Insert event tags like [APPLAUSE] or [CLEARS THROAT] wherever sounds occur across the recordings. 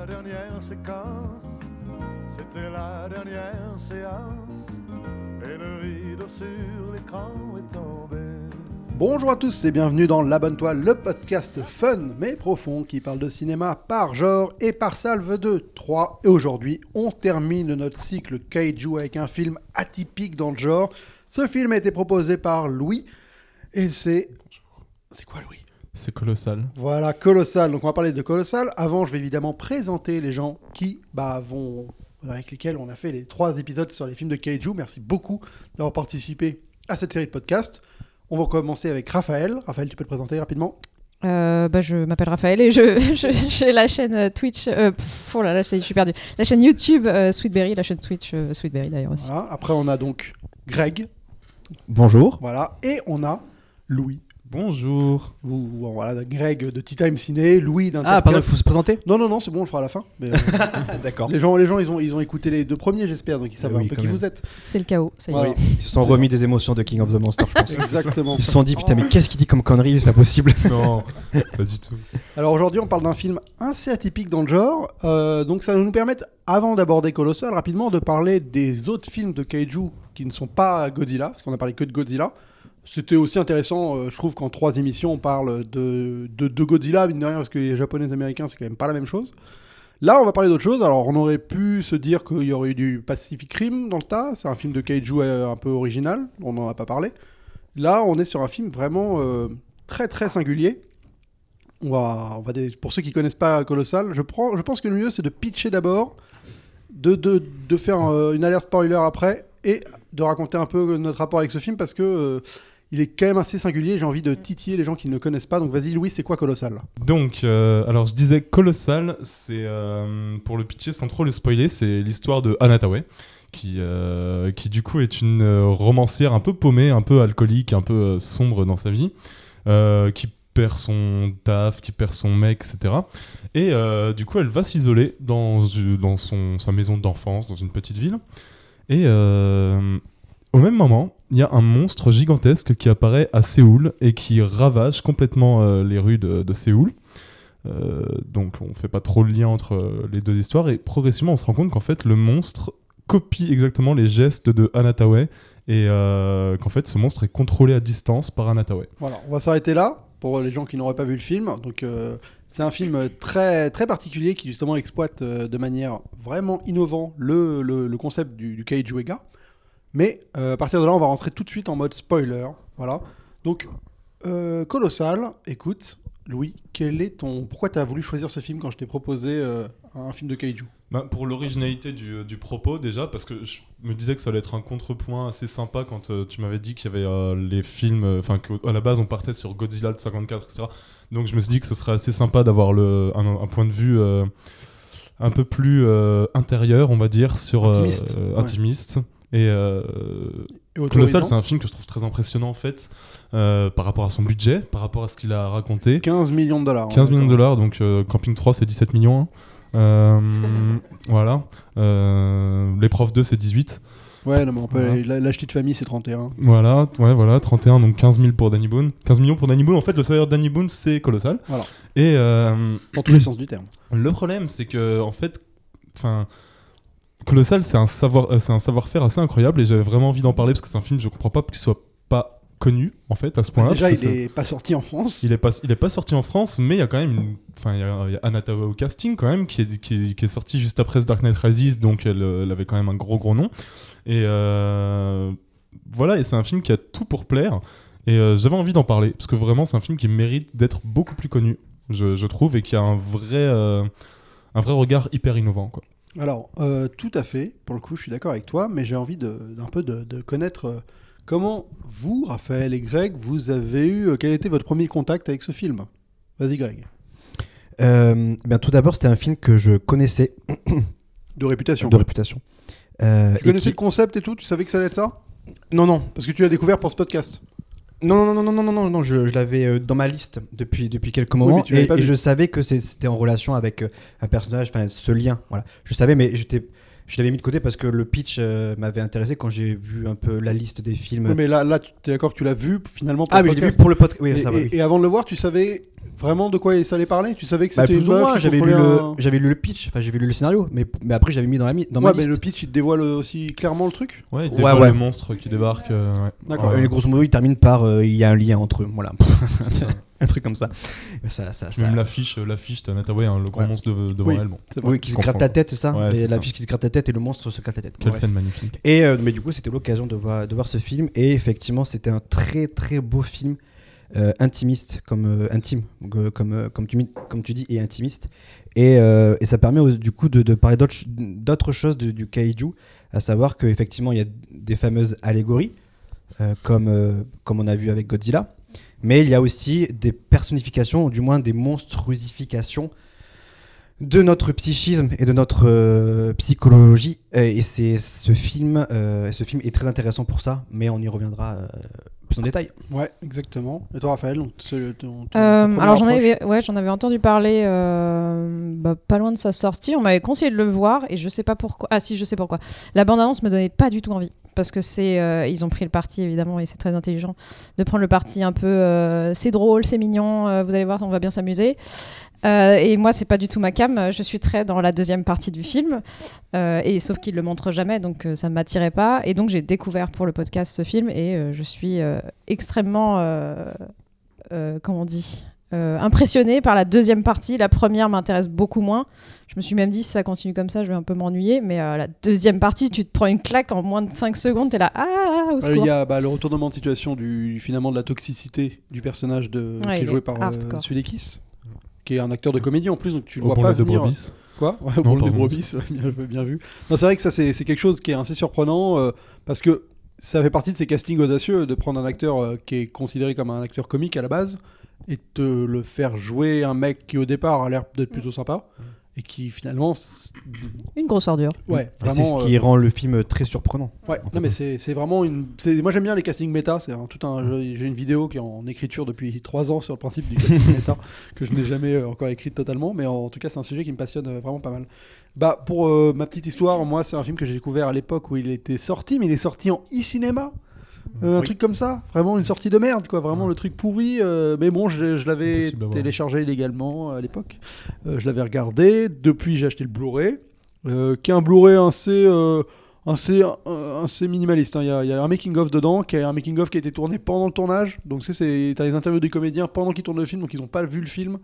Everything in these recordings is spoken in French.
la dernière séquence, c'était la dernière séance, et le rideau sur l'écran est tombé. Bonjour à tous et bienvenue dans L'Abonne-toi, le podcast fun mais profond qui parle de cinéma par genre et par salve de 3. Et aujourd'hui, on termine notre cycle Kaiju avec un film atypique dans le genre. Ce film a été proposé par Louis et c'est. C'est quoi Louis? C'est colossal. Voilà, Colossal. Donc on va parler de Colossal. Avant, je vais évidemment présenter les gens qui bah, vont avec lesquels on a fait les trois épisodes sur les films de Kaiju. Merci beaucoup d'avoir participé à cette série de podcasts. On va commencer avec Raphaël. Raphaël, tu peux te présenter rapidement Euh, bah, je m'appelle Raphaël et je, [LAUGHS] je- j'ai la chaîne euh, Twitch. euh, pff, oh là là, je suis perdue. La chaîne YouTube euh, Sweetberry, la chaîne Twitch euh, Sweetberry d'ailleurs aussi. Voilà. Après, on a donc Greg. Bonjour. Voilà. Et on a Louis. Bonjour. Ou, ou, voilà, Greg de Tea Time Ciné, Louis d'un Ah, pardon, il faut se présenter? Non, non, non, c'est bon, on le fera à la fin. Mais, euh, [LAUGHS] D'accord. les gens, les gens ils, ont, ils ont écouté les deux premiers, j'espère, donc ils savent Eh oui, un peu qui même. vous êtes. C'est le chaos. Ça y est. Voilà. Ils se sont remis des émotions de King of the Monster, je pense. Exactement. Ils se sont dit, putain, mais qu'est-ce qu'il dit comme connerie C'est pas possible. [LAUGHS] Non, pas du tout. Alors aujourd'hui, on parle d'un film assez atypique dans le genre. Euh, donc ça va nous permettre, avant d'aborder Colossal, rapidement de parler des autres films de Kaiju qui ne sont pas Godzilla, parce qu'on a parlé que de Godzilla. C'était aussi intéressant, euh, je trouve qu'en trois émissions, on parle de, de, Godzilla, mine de rien, parce que les Japonais et Américains, c'est quand même pas la même chose. Là, on va parler d'autre chose. Alors, on aurait pu se dire qu'il y aurait eu du Pacific Rim dans le tas. C'est un film de Kaiju euh, un peu original. On n'en a pas parlé. Là, on est sur un film vraiment euh, très très singulier. Pour ceux qui connaissent pas Colossal, je, prends, je pense que le mieux c'est de pitcher d'abord, de, de, de faire une alerte spoiler après et de raconter un peu notre rapport avec ce film parce que il est quand même assez singulier. J'ai envie de titiller les gens qui ne le connaissent pas. Donc vas-y Louis, c'est quoi Colossal? Donc, euh, alors je disais colossal, c'est euh, pour le pitcher sans trop le spoiler, c'est l'histoire de Anataway, qui, euh, qui du coup est une euh, romancière un peu paumée, un peu alcoolique, un peu euh, sombre dans sa vie, euh, qui perd son taf, qui perd son mec, etc. Et euh, du coup, elle va s'isoler dans, dans son, sa maison d'enfance, dans une petite ville. Et euh, au même moment, il y a un monstre gigantesque qui apparaît à Séoul et qui ravage complètement euh, les rues de, Séoul. Euh, donc on fait pas trop le lien entre euh, les deux histoires et progressivement on se rend compte qu'en fait le monstre copie exactement les gestes de Anataway et qu'en fait ce monstre est contrôlé à distance par Anataway. Voilà, on va s'arrêter là pour les gens qui n'auraient pas vu le film. Donc c'est un film très très particulier qui justement exploite de manière vraiment innovante le, le, concept du, du. Mais euh, à partir de là, on va rentrer tout de suite en mode spoiler. Voilà. Donc euh, Colossal, écoute, Louis, quel est ton pourquoi tu as voulu choisir ce film quand je t'ai proposé euh, un film de Kaiju? Bah, pour l'originalité du, du propos déjà, parce que je me disais que ça allait être un contrepoint assez sympa quand euh, tu m'avais dit qu'il y avait euh, les films, enfin qu'à la base on partait sur Godzilla de 54, etc. Donc je me suis dit que ce serait assez sympa d'avoir le- un, un point de vue un peu plus intérieur, on va dire, sur Intimiste, ouais. Et euh, Et Colossal, c'est un film que je trouve très impressionnant en fait, euh, par rapport à son budget, par rapport à ce qu'il a raconté. 15 millions de dollars. 15 millions de dollars, donc euh, Camping 3 c'est 17 millions. hein. Euh, [LAUGHS] voilà. Euh, L'épreuve 2 c'est 18. Ouais, non, mais on peut Voilà. la- de famille, c'est 31. Voilà, ouais, voilà, 31, donc 15 000 pour Danny Boone. 15 millions pour Danny Boone, en fait le salaire de Danny Boone c'est colossal. Voilà. Et euh, Dans tous les sens du terme. [CLEARS THROAT] le problème c'est que, en fait, enfin. Colossal, c'est un savoir, euh, c'est un savoir-faire assez incroyable et j'avais vraiment envie d'en parler parce que c'est un film, je comprends pas qu'il soit pas connu en fait à ce point-là. Déjà, il que c'est- est pas sorti en France. Il est pas, il est pas sorti en France, mais il y a quand même, une- enfin, il y a, il y a Anna Tawa au casting quand même, qui est, qui, est- qui est sorti juste après The Dark Knight Rises, donc elle, euh, elle avait quand même un gros gros nom. Et euh, voilà, et c'est un film qui a tout pour plaire. Et euh, j'avais envie d'en parler parce que vraiment, c'est un film qui mérite d'être beaucoup plus connu, je, je trouve, et qui a un vrai, euh, un vrai regard hyper innovant, quoi. Alors, euh, tout à fait. Pour le coup, je suis d'accord avec toi, mais j'ai envie d'un peu de, de connaître euh, comment vous, Raphaël et Greg, vous avez eu. euh, quel était votre premier contact avec ce film? Vas-y, Greg. Ben, tout d'abord, c'était un film que je connaissais [COUGHS] De réputation. de réputation. Tu connaissais qui- le concept et tout? Tu savais que ça allait être ça? Non, non. Parce que tu l'as découvert pour ce podcast. Non, non, non, non, non, non, non, non, je, je l'avais euh, dans ma liste depuis, depuis quelques moments l'avais et, et je savais que c'était en relation avec euh, un personnage, enfin ce lien, voilà. Je savais, mais j'étais, je l'avais mis de côté parce que le pitch euh, m'avait intéressé quand j'ai vu un peu la liste des films. Oui, mais là, là tu es d'accord que tu l'as vu finalement pour ah, le mais je l'ai vu podcast. pour le podcast. Oui, et, ça va, et- oui. et avant de le voir, tu savais vraiment de quoi ça allait parler? Tu savais que Bah, c'était plus une ou moins, j'avais lu, le, un- j'avais lu le pitch, enfin j'ai vu le scénario, mais, mais après j'avais mis dans, la, mi- dans ma Ouais, mais liste. le pitch il te dévoile aussi clairement le truc? Ouais, il Ouais, dévoile ouais. le monstre qui débarque. euh, ouais. D'accord. Ouais. Et grosso modo, il termine par euh, il y a un lien entre eux. Voilà. [LAUGHS] [LAUGHS] Un truc comme ça. Ça, ça, ça- Même l'affiche, euh, l'affiche, t'as Nathalie, hein, le grand Ouais. monstre de- devant Oui. elle. Bon. Oui, qui se gratte la tête, c'est ça Ouais, Et c'est La ça. fiche qui se gratte la tête et le monstre se gratte la tête. quelle scène magnifique. Et euh, mais du coup, c'était l'occasion de voir, de voir ce film. Et effectivement, c'était un très très beau film, euh, intimiste, comme euh, intime, donc, comme, comme, tu, comme tu dis, et intimiste. Et, euh, et ça permet du coup de, de parler d'autres ch- d'autres choses de- du kaiju, à savoir qu'effectivement, il y a des fameuses allégories, euh, comme, euh, comme on a vu avec Godzilla. Mais il y a aussi des personnifications, ou du moins des monstruosifications de notre psychisme et de notre euh, psychologie. Et c'est ce film, euh, ce film est très intéressant pour ça, mais on y reviendra euh, plus en détail. Ouais, exactement. Et toi, Raphaël, Euh, alors j'en avais, ouais, j'en avais entendu parler euh, bah, pas loin de sa sortie. On m'avait conseillé de le voir et je sais pas pourquoi. Ah si, je sais pourquoi. La bande-annonce me donnait pas du tout envie parce que c'est, euh, ils ont pris le parti évidemment et c'est très intelligent de prendre le parti un peu. euh, c'est drôle, c'est mignon. euh, vous allez voir, on va bien s'amuser. Euh, et moi, c'est pas du tout ma cam. Je suis très dans la deuxième partie du film. Euh, et sauf qu'il le montre jamais, donc euh, ça ne m'attirait pas. Et donc j'ai découvert pour le podcast ce film et euh, je suis euh, extrêmement, euh, euh, comment on dit, euh, impressionnée par la deuxième partie. La première m'intéresse beaucoup moins. Je me suis même dit si ça continue comme ça, je vais un peu m'ennuyer. Mais euh, la deuxième partie, tu te prends une claque en moins de 5 secondes. T'es là, ah, au Euh, secours. Il y a bah, le retournement de situation du finalement de la toxicité du personnage de, Ouais, qui est joué par euh. Sudeikis, qui est un acteur de comédie en plus, donc tu le Au vois pas de venir. brebis. Quoi Ouais, Non, pour le pardon. brebis, [LAUGHS] bien, bien vu. Non, c'est vrai que ça, c'est c'est quelque chose qui est assez surprenant euh, parce que ça fait partie de ces castings audacieux de prendre un acteur euh, qui est considéré comme un acteur comique à la base et te le faire jouer un mec qui au départ a l'air d'être plutôt sympa et qui finalement. Une grosse ordure. Ouais, c'est vraiment. ce qui euh, rend le film très surprenant. Ouais, non mais c'est c'est vraiment une. c'est- Moi j'aime bien les castings méta. C'est un- tout un. J'ai une vidéo qui est en écriture depuis trois ans sur le principe du casting [LAUGHS] méta que je n'ai jamais euh, encore écrite totalement, mais en tout cas c'est un sujet qui me passionne vraiment pas mal. Bah pour euh, ma petite histoire, moi c'est un film que j'ai découvert à l'époque où il était sorti, mais il est sorti en e-cinéma. Euh, Un Oui. truc comme ça, vraiment une sortie de merde, quoi, vraiment le truc pourri. euh, mais bon, je, je l'avais téléchargé illégalement à l'époque. Je l'avais regardé. Depuis, j'ai acheté le Blu-ray, qui est un Blu-ray assez, assez, assez minimaliste. hein. Il y, a, il y a un making-of dedans, qui est un making-of qui a été tourné pendant le tournage. Donc, tu sais, t'as les interviews des comédiens pendant qu'ils tournent le film, donc ils n'ont pas vu le film.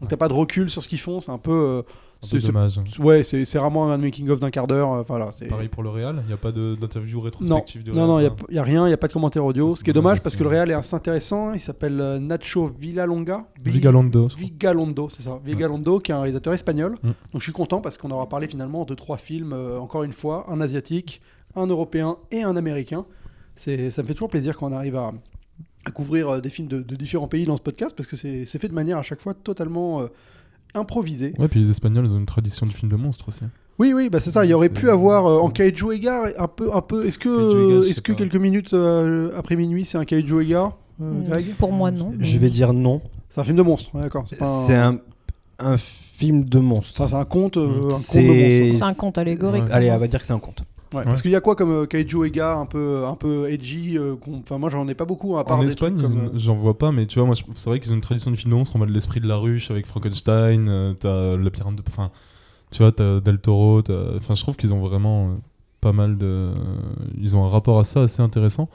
Donc, t'as pas de recul sur ce qu'ils font. C'est un peu. C'est- dommage. ouais, c'est vraiment un making-of d'un quart d'heure. euh, Voilà, c'est. Pareil pour le Real, il n'y a pas de- d'interview Non, rétrospective du non, non, il Real. n'y a, rien, il n'y a pas de commentaire audio. Ce qui est dommage parce que le réal est assez intéressant. Il s'appelle euh, Nacho Villalonga. Vi- Vigalondo. Vigalondo, c'est ça. Vigalondo, qui est un réalisateur espagnol. Mm. Donc je suis content parce qu'on aura parlé finalement de trois films, euh, encore une fois, un asiatique, un européen et un américain. Ça me fait toujours plaisir quand on arrive à, à couvrir des films de, de différents pays dans ce podcast parce que c'est, c'est fait de manière à chaque fois totalement euh, improvisée. Ouais, puis les Espagnols, ils ont une tradition du film de monstre aussi. Oui, oui, bah c'est ça. Il y aurait pu avoir euh, en Kaiju Ega un peu, un peu. Est-ce que, est-ce que pas. quelques minutes euh, après minuit, c'est un Kaiju Ega, euh, Mm, Greg? Pour moi, non. Je vais dire non. C'est un film de monstre, ouais, d'accord. C'est, pas C'est un, un film de monstre. Ça, c'est un conte, euh, un conte de C'est- monstre. C'est un conte allégorique. Allez, on va dire que c'est un conte. Ouais, Parce qu'il y a quoi comme euh, Kaiju Ega un peu, un peu edgy euh, qu'on- Enfin, moi, j'en ai pas beaucoup à part En des Espagne, trucs comme. euh, j'en vois pas, mais tu vois, moi, je- c'est vrai qu'ils ont une tradition du film de monstre en mode l'esprit de la ruche avec Frankenstein, euh, t'as le labyrinthe de. Enfin, tu vois, t'as Del Toro, t'as- enfin, je trouve qu'ils ont vraiment euh, pas mal de. Ils ont un rapport à ça assez intéressant.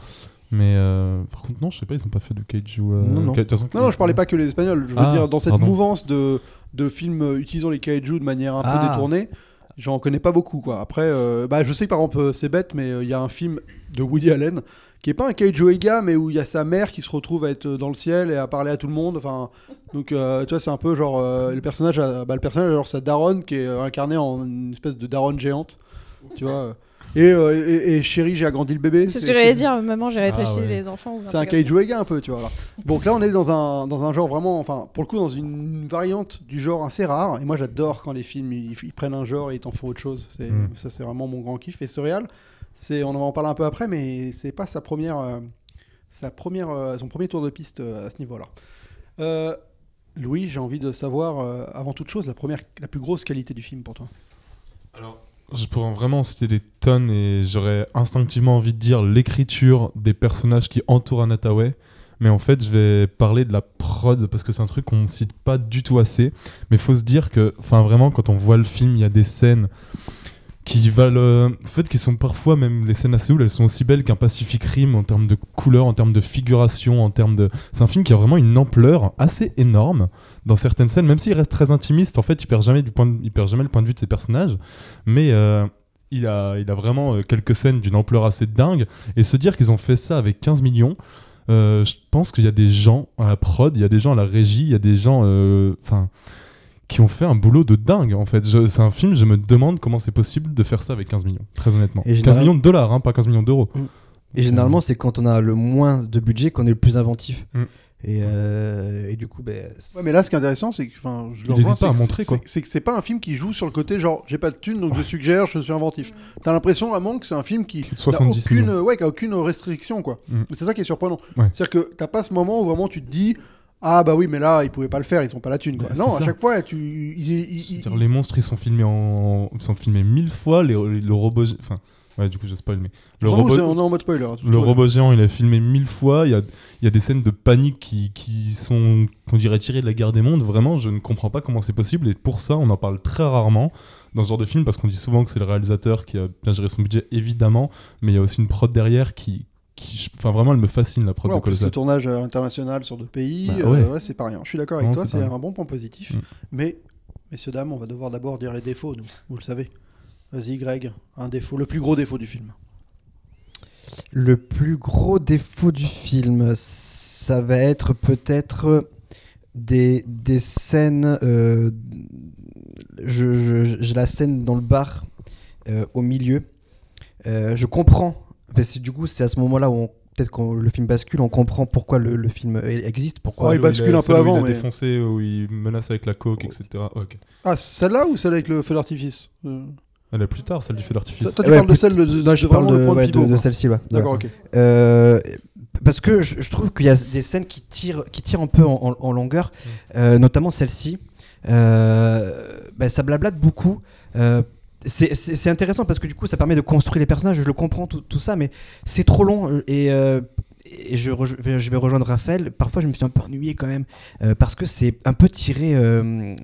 Mais euh, par contre, non, je sais pas, ils ont pas fait de kaiju. euh, Non, non. ka- de toute façon, Non, non, je parlais pas que les Espagnols. Je veux Ah, dire, dans cette pardon. mouvance de, de films euh, utilisant les kaiju de manière un Ah. peu détournée, j'en connais pas beaucoup. Quoi. Après, euh, bah, je sais que par exemple, euh, c'est bête, mais euh, il y a un film de Woody Allen qui est pas un kaiju Ega, mais où il y a sa mère qui se retrouve à être dans le ciel et à parler à tout le monde. Enfin, donc, tu vois, c'est un peu genre le personnage, bah, le personnage, alors sa daronne qui est incarnée en une espèce de daronne géante, tu vois. Euh. Et, euh, et, et chérie, j'ai agrandi le bébé. C'est ce que j'allais dire, maman, j'ai Ah, rétréchi ouais. les enfants. C'est un truc comme ça. kaiju Ega un peu, tu vois. Là. Donc là, on est dans un, dans un genre vraiment, enfin, pour le coup, dans une variante du genre assez rare. Et moi, j'adore quand les films ils, ils prennent un genre et ils t'en font autre chose. C'est, Mm. Ça, c'est vraiment mon grand kiff. Et ce réal, c'est, on en va en parler un peu après, mais c'est pas sa première, euh, sa première, euh, son premier tour de piste euh, à ce niveau-là. Euh, Louis, j'ai envie de savoir, euh, avant toute chose, la première, la plus grosse qualité du film pour toi. Alors, je pourrais vraiment citer des tonnes et j'aurais instinctivement envie de dire l'écriture des personnages qui entourent Anataway. Mais en fait, je vais parler de la prod parce que c'est un truc qu'on cite pas du tout assez. Mais faut se dire que, enfin, vraiment, quand on voit le film, il y a des scènes qui valent. euh, En fait, qui sont parfois, même les scènes à Séoul, elles sont aussi belles qu'un Pacific Rim en termes de couleurs, en termes de figuration, en termes de. C'est un film qui a vraiment une ampleur assez énorme dans certaines scènes, même s'il reste très intimiste. En fait, il perd jamais, du point de- il perd jamais le point de vue de ses personnages. Mais. euh, il a, il a vraiment euh, quelques scènes d'une ampleur assez dingue. Et se dire qu'ils ont fait ça avec 15 millions, euh, je pense qu'il y a des gens à la prod, il y a des gens à la régie, il y a des gens euh, enfin qui ont fait un boulot de dingue en fait. C'est un film, je me demande comment c'est possible de faire ça avec 15 millions, très honnêtement. Et 15 général- millions de dollars, hein, pas 15 millions d'euros. Mm. Et généralement, c'est quand on a le moins de budget qu'on est le plus inventif. Mm. Et, euh, et du coup, ben, Ouais, mais là, ce qui est intéressant, c'est que, enfin, je le pas c'est à que montrer, c'est- quoi. C'est que c'est pas un film qui joue sur le côté genre j'ai pas de thune donc je suggère, je suis inventif. T'as l'impression vraiment que c'est un film qui Plus de 70 n'a aucune, ouais, qui a aucune restriction quoi. Mm. Mais C'est ça qui est surprenant. Ouais. C'est-à-dire que t'as pas ce moment où vraiment tu te dis ah bah oui mais là ils pouvaient pas le faire, ils ont pas la thune quoi. Bah, non, à ça. chaque fois tu il- il- il- C'est-à-dire, les monstres ils sont filmés en ils sont filmés mille fois les, le robot enfin ouais du coup je spoil mais le robot on est en mode spoiler. tout le robot géant il est filmé mille fois il y a, il y a des scènes de panique qui, qui sont qu'on dirait tirées de la guerre des mondes vraiment je ne comprends pas comment c'est possible et pour ça on en parle très rarement dans ce genre de film parce qu'on dit souvent que c'est le réalisateur qui a bien géré son budget évidemment mais il y a aussi une prod derrière qui qui enfin vraiment elle me fascine la prod Ouais, de plus, le Colossal tournage à l'international sur deux pays, Bah, euh, ouais. c'est pas rien. Je suis d'accord avec Non, toi, c'est un bon point positif. Mm. Mais, messieurs, dames, on va devoir d'abord dire les défauts, nous. Vous le savez. Vas-y, Greg, un défaut, le plus gros défaut du film. Le plus gros défaut du film, ça va être peut-être des, des scènes. euh, je- je- J'ai la scène dans le bar euh, au milieu. Euh, je comprends. parce que du coup, c'est à ce moment-là où on- peut-être quand le film bascule, on comprend pourquoi le, le film existe. Pourquoi Ouais, il bascule a- un peu où avant, il a mais- défoncé où il menace avec la coke etc ok. Ah, celle-là ou celle avec le feu d'artifice? Euh, elle est plus tard celle du feu d'artifice Toi, tu Ouais, parles de celle de, de- Non, de je parle de, ouais, celle-ci. ouais. D'accord, ok. Euh, parce que je, je trouve qu'il y a des scènes qui tirent, qui tirent un peu en, en- en longueur, Mm. euh, notamment celle-ci. Euh, ben, ça blablate beaucoup. Euh, c'est- c'est c'est intéressant parce que du coup ça permet de construire les personnages, je le comprends tout, tout ça, mais c'est trop long et, euh, et je, vais rejoindre Raphaël. Parfois je me suis un peu ennuyé quand même euh, parce que c'est un peu tiré, euh,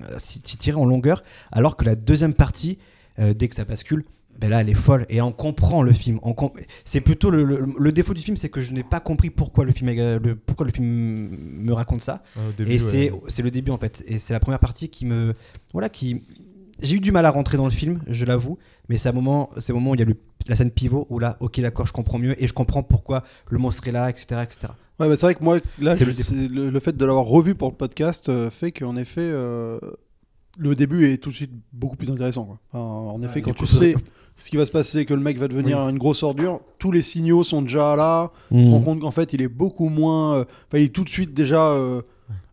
tiré en longueur alors que la deuxième partie, euh, dès que ça bascule, ben là elle est folle et on comprend le film. C'est plutôt le, le- le défaut du film, c'est que je n'ai pas compris pourquoi le film, est- le, pourquoi le film me raconte ça. Début, Et c'est ouais. c'est le début en fait. Et c'est la première partie qui me. Voilà, qui. J'ai eu du mal à rentrer dans le film, je l'avoue. Mais c'est un moment, c'est le moment où il y a le- la scène pivot où là, ok, d'accord, je comprends mieux et je comprends pourquoi le monstre est là, etc. etc. Ouais, bah, c'est vrai que moi, là, je- le le, le fait de l'avoir revu pour le podcast euh, fait qu'en effet, euh, le début est tout de suite beaucoup plus intéressant. quoi. Enfin, en effet, quand tu sais ce qui va se passer, que le mec va devenir une grosse ordure, tous les signaux sont déjà là. Tu te rends compte qu'en fait, il est beaucoup moins. euh, Enfin, il est tout de suite déjà euh,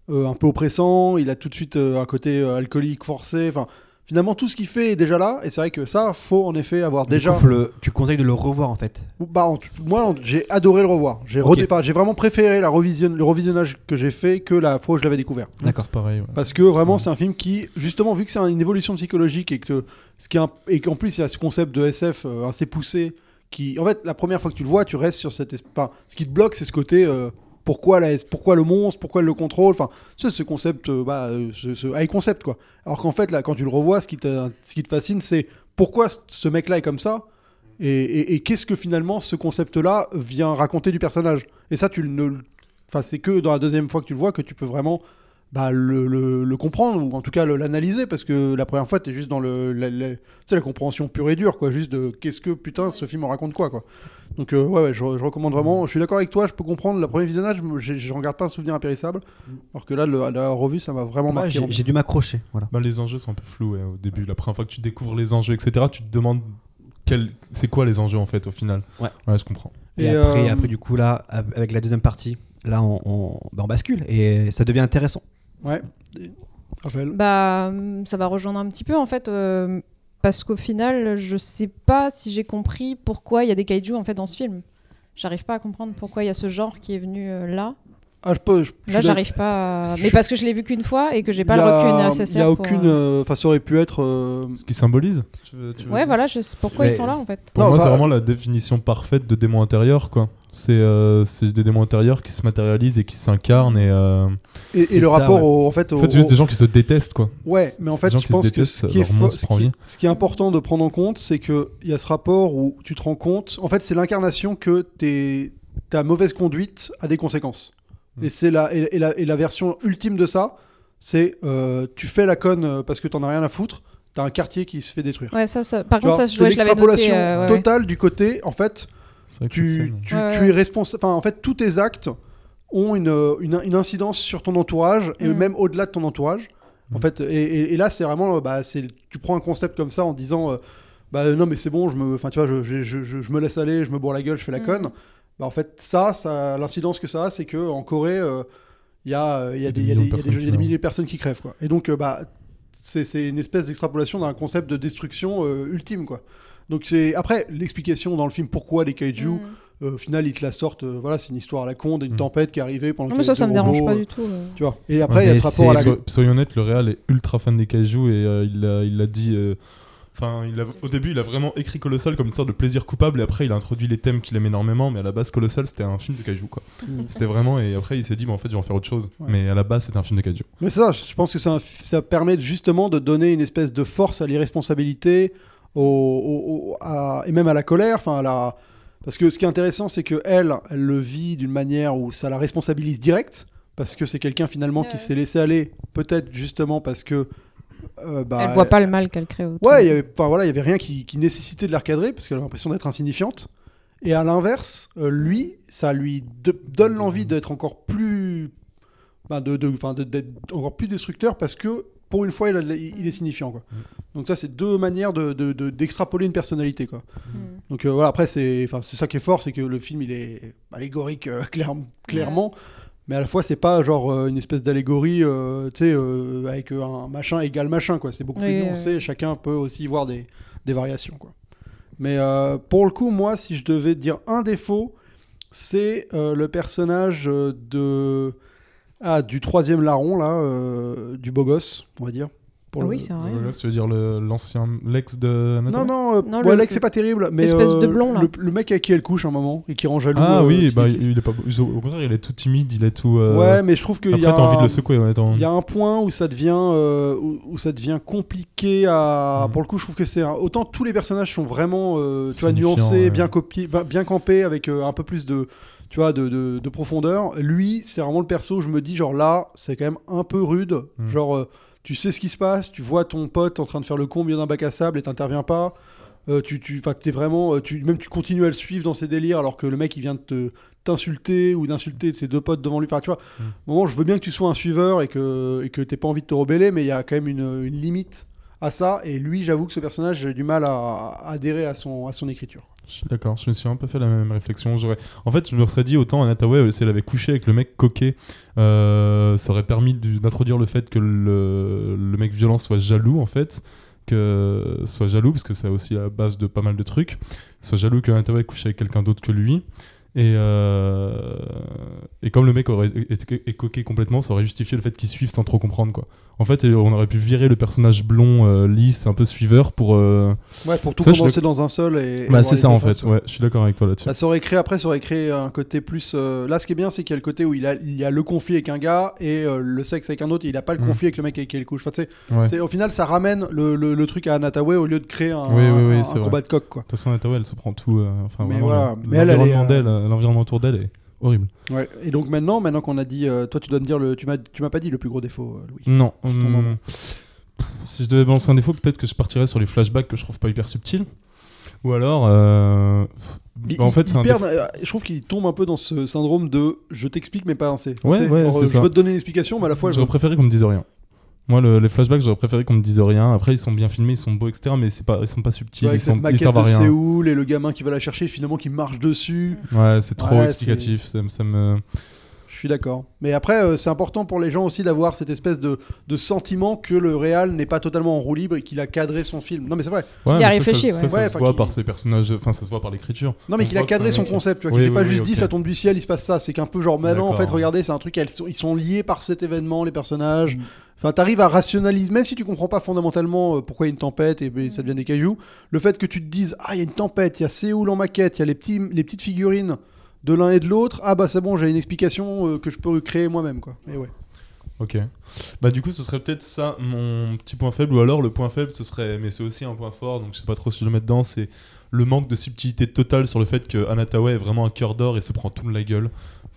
euh, un peu oppressant. Il a tout de suite un côté alcoolique forcé. Enfin, finalement, tout ce qu'il fait est déjà là. Et c'est vrai que ça, faut en effet avoir Du déjà. coup, faut le- tu conseilles de le revoir en fait. Bah, moi, j'ai adoré le revoir. J'ai redé- j'ai vraiment préféré la revision... le revisionnage que j'ai fait que la fois où je l'avais découvert. D'accord. Pareil ouais. Parce que vraiment, Ouais. c'est un film qui, justement, vu que c'est une évolution psychologique et que ce qui est un- et qu'en plus il y a ce concept de SF euh, assez poussé, qui, en fait, la première fois que tu le vois, tu restes sur cette, enfin, ce qui te bloque, c'est ce côté. euh, pourquoi, la, pourquoi le monstre, pourquoi elle le contrôle, enfin, sais, ce concept, euh, bah, euh, ce, high concept, quoi. Alors qu'en fait, là, quand tu le revois, ce qui te, ce qui te fascine, c'est pourquoi ce mec-là est comme ça, et, et- qu'est-ce que finalement ce concept-là vient raconter du personnage. Et ça, tu ne, enfin, c'est que dans la deuxième fois que tu le vois que tu peux vraiment bah, le, le- le comprendre ou en tout cas l'analyser parce que la première fois tu es juste dans le la, la- tu sais, la compréhension pure et dure quoi juste de qu'est-ce que putain ce film en raconte quoi quoi donc euh, ouais, ouais je, je recommande vraiment je suis d'accord avec toi je peux comprendre le premier visionnage j'en garde pas un souvenir impérissable alors que là le, la revue ça m'a vraiment Ouais, marqué j'ai j'ai dû m'accrocher. Voilà. Bah, les enjeux sont un peu flous ouais, au début. La première fois que tu découvres les enjeux, etc., tu te demandes quel... c'est quoi les enjeux en fait au final. Ouais. Ouais, je comprends. Et, Et, après, euh, après, du coup, là, av- avec la deuxième partie, là, on, on, bah, on bascule et ça devient intéressant. Ouais Raphaël? Bah, ça va rejoindre un petit peu en fait, euh, parce qu'au final, je sais pas si j'ai compris pourquoi il y a des kaiju en fait dans ce film. J'arrive pas à comprendre pourquoi il y a ce genre qui est venu euh, là. ah je peux je- Là, j'arrive pas. à- Mais parce que je l'ai vu qu'une fois et que j'ai pas le Il y a- recul Il y nécessaire. a aucune. euh, euh, Enfin, ça aurait pu être. euh, Ce qui symbolise tu veux- tu veux Ouais, dire voilà, je sais pourquoi Mais ils sont là en fait. Pour Non, moi, bah- c'est vraiment la définition parfaite de démon intérieur, quoi. C'est euh, c'est des démons intérieurs qui se matérialisent et qui s'incarnent et euh, Et, le ça, rapport ouais. au, en fait, en fait c'est juste au- des gens qui se détestent quoi. Ouais, mais en fait, je pense se que ce qui, est se ce, qui, vie. ce qui est important de prendre en compte, c'est qu'il y a ce rapport où tu te rends compte, en fait, c'est l'incarnation que t'es- ta mauvaise conduite a des conséquences. Mm. Et, c'est la, et, et la, et la version ultime de ça, c'est euh, tu fais la conne parce que t'en as rien à foutre, t'as un quartier qui se fait détruire. Ouais, ça, ça- Par Tu contre, vois, ça, c'est ouais, je l'avais noté. euh, ouais, ouais. totale du côté, en fait, Tu, scène- tu, Ouais, tu ouais. es responsable. Enfin, en fait, tous tes actes ont une, une, une incidence sur ton entourage et Mm. même au-delà de ton entourage. En Mm. fait, et, et- et là, c'est vraiment, euh, bah, tu prends un concept comme ça en disant, euh, bah non, mais c'est bon, je me, enfin, tu vois, je, je, je, je- je me laisse aller, je me bourre la gueule, je fais la Mm. conne. Bah, en fait, ça, ça l'incidence que ça a, c'est que en Corée, euh, il y a, euh, il y a des, y a des, il y a des- il y a des millions de milliers de personnes qui crèvent, quoi. Et donc, euh, bah, c'est, c'est une espèce d'extrapolation d'un concept de destruction euh, ultime, quoi. Donc c'est après l'explication dans le film pourquoi les kaiju Mm. euh, au final, ils te la sortent. euh, voilà, c'est une histoire à la con d'une Mm. tempête qui est arrivée pendant Non, mais ça, ça me dérange pas euh, du tout. euh. Tu vois. Et après, il y a ce rapport à la. So- soyons honnêtes, le Real est ultra fan des kaiju et euh, il l'a il l'a dit. euh, Enfin, il a- au début, il a vraiment écrit Colossal comme une sorte de plaisir coupable et après, il a introduit les thèmes qu'il aime énormément. Mais à la base, Colossal, c'était un film de kaiju quoi. Mm. C'était vraiment. Et après, il s'est dit, bah, en fait, je vais en faire autre chose. Ouais. Mais à la base, c'était un film de kaiju. Mais c'est ça, je pense que f- ça permet justement de donner une espèce de force à l'irresponsabilité au, au- au- à- et même à la colère. Enfin, à la... Parce que ce qui est intéressant, c'est que elle, elle le vit d'une manière où ça la responsabilise direct. Parce que c'est quelqu'un finalement qui s'est laissé aller, peut-être justement parce que. euh, bah, Elle voit pas le mal qu'elle crée autour. Ouais, il y avait, enfin, voilà, il y avait rien qui, qui nécessitait de la recadrer parce qu'elle a l'impression d'être insignifiante. Et à l'inverse, euh, lui, ça lui de- donne l'envie d'être encore plus, bah, de, de- enfin, de- d'être encore plus destructeur parce que pour une fois, il, a- il est signifiant. Quoi. Donc ça, c'est deux manières de, de- de- d'extrapoler une personnalité. Quoi. Mm. Donc euh, voilà, après, c'est, enfin, c'est ça qui est fort, c'est que le film, il est allégorique euh, [LAUGHS] clair- clairement. Mais à la fois, c'est pas genre euh, une espèce d'allégorie, euh, tu sais, euh, avec un machin égal machin, quoi. C'est beaucoup Oui, plus oui, nuancé. Chacun peut aussi voir des, des variations, quoi. Mais euh, pour le coup, moi, si je devais dire un défaut, c'est euh, le personnage euh, de ah, du troisième larron là, euh, du beau gosse, on va dire. Pour Ah le- oui, c'est vrai. Là, tu veux dire le- l'ancien, l'ex de non, Anatomy non, euh, Non, ouais, le- Alex, c'est pas terrible, mais Espèce de euh, blond, là. Le, le mec avec qui elle couche un moment et qui rend jaloux. Ah euh, oui, bah, il, il est pas. Au contraire, il est tout timide, il est tout. euh, Ouais, mais je trouve y Après, a t'as envie de un- le secouer en étant. Il y a un point où ça devient, euh, où, où ça devient compliqué à. Mhm. Pour le coup, je trouve que c'est un- autant tous les personnages sont vraiment, euh, tu vois, nuancés, ouais. bien copiés, bien, bien campés, avec euh, un peu plus de, tu vois, de, de- de profondeur. Lui, c'est vraiment le perso. où Je me dis genre là, c'est quand même un peu rude. Mhm. Genre, euh, tu sais ce qui se passe, tu vois ton pote en train de faire le con au milieu d'un bac à sable et t'interviens pas. Euh, tu, tu, t'es vraiment, euh, tu, même tu continues à le suivre dans ses délires alors que le mec il vient de te t'insulter ou d'insulter ses deux potes devant lui. Enfin, tu vois, Mm. au moment, je veux bien que tu sois un suiveur et que et que t'aies pas envie de te rebeller, mais il y a quand même une, une limite à ça. Et lui, j'avoue que ce personnage, j'ai du mal à, adhérer à son à son écriture. D'accord, je me suis un peu fait la même réflexion. En fait, je me serais dit autant Anataway, si elle avait couché avec le mec coquet, euh, ça aurait permis du- d'introduire le fait que le, le mec violent soit jaloux, en fait. Que soit jaloux, parce que c'est aussi la base de pas mal de trucs. Soit jaloux que Anataway couche avec quelqu'un d'autre que lui. Et, euh, et comme le mec aurait coquet complètement, ça aurait justifié le fait qu'il suive sans trop comprendre. quoi. En fait, on aurait pu virer le personnage blond, euh, lisse, un peu suiveur pour. euh, Ouais, pour tout Ça, condenser dans un seul et. Bah, c'est ça en fait, ouais, je suis d'accord avec toi là-dessus. Bah, ça aurait créé après, ça aurait créé un côté plus. euh, Là, ce qui est bien, c'est qu'il y a le côté où il, a, il y a le conflit avec un gars et euh, le sexe avec un autre. et il a pas le Mm. conflit avec le mec avec qui il couche. Enfin, tu sais, Ouais. c'est- au final, ça ramène le, le- le truc à Anataway au lieu de créer un, Oui, oui, oui, un- un combat de coq, quoi. De toute façon, Natawa, elle se prend tout. euh, enfin, Mais voilà. l'environnement euh, d'elle, euh, l'environnement autour d'elle est horrible. Ouais. Et donc maintenant, maintenant qu'on a dit, euh, toi, tu dois me dire le, tu m'as, tu m'as pas dit le plus gros défaut, euh, Louis. Non. Hum, pff, si je devais balancer un défaut, peut-être que je partirais sur les flashbacks que je trouve pas hyper subtils. Ou alors. euh, bah, en fait, un perd- défaut- je trouve qu'il tombe un peu dans ce syndrome de je t'explique mais pas assez. Ouais, ouais, genre, c'est euh, ça. je veux te donner une explication, mais à la fois je J'aurais préféré qu'on me dise rien. Moi, le- les flashbacks, j'aurais préféré qu'on me dise rien. Après, ils sont bien filmés, ils sont beaux, etc. Mais c'est pas, ils sont pas subtils, Ouais, ils, sont, ils servent à de rien. Séoul et le gamin qui va la chercher finalement qui marche dessus. Ouais, c'est trop Ouais, explicatif. Ça, me- ça me. Je suis d'accord. Mais après, euh, c'est important pour les gens aussi d'avoir cette espèce de, de sentiment que le réal n'est pas totalement en roue libre et qu'il a cadré son film. Non, mais c'est vrai. Ouais, a ça, réfléchi, ça, ouais. ça, ça Ouais, se voit par ses personnages, enfin ça se voit par l'écriture. Non, mais qu'il a cadré son concept. Tu vois, Oui, qu'il s'est oui, pas oui, juste dit ça tombe du ciel, il se passe ça. C'est qu'un peu genre maintenant, en fait, regardez, c'est un truc, elles sont- ils sont liés par cet événement, les personnages. Mm. Enfin, t'arrives à rationaliser, même si tu comprends pas fondamentalement euh, pourquoi il y a une tempête et, ça devient des cailloux, le fait que tu te dises, ah, il y a une tempête, il y a Séoul en maquette, il y a les, petites figurines de l'un et de l'autre, ah bah c'est bon, j'ai une explication euh, que je peux créer moi-même, quoi. Et ouais. Ok. Bah du coup, ce serait peut-être ça mon petit point faible, ou alors le point faible, ce serait, mais c'est aussi un point fort, donc je sais pas trop si je le mets dedans, c'est le manque de subtilité totale sur le fait que Anatawa est vraiment un cœur d'or et se prend tout de la gueule.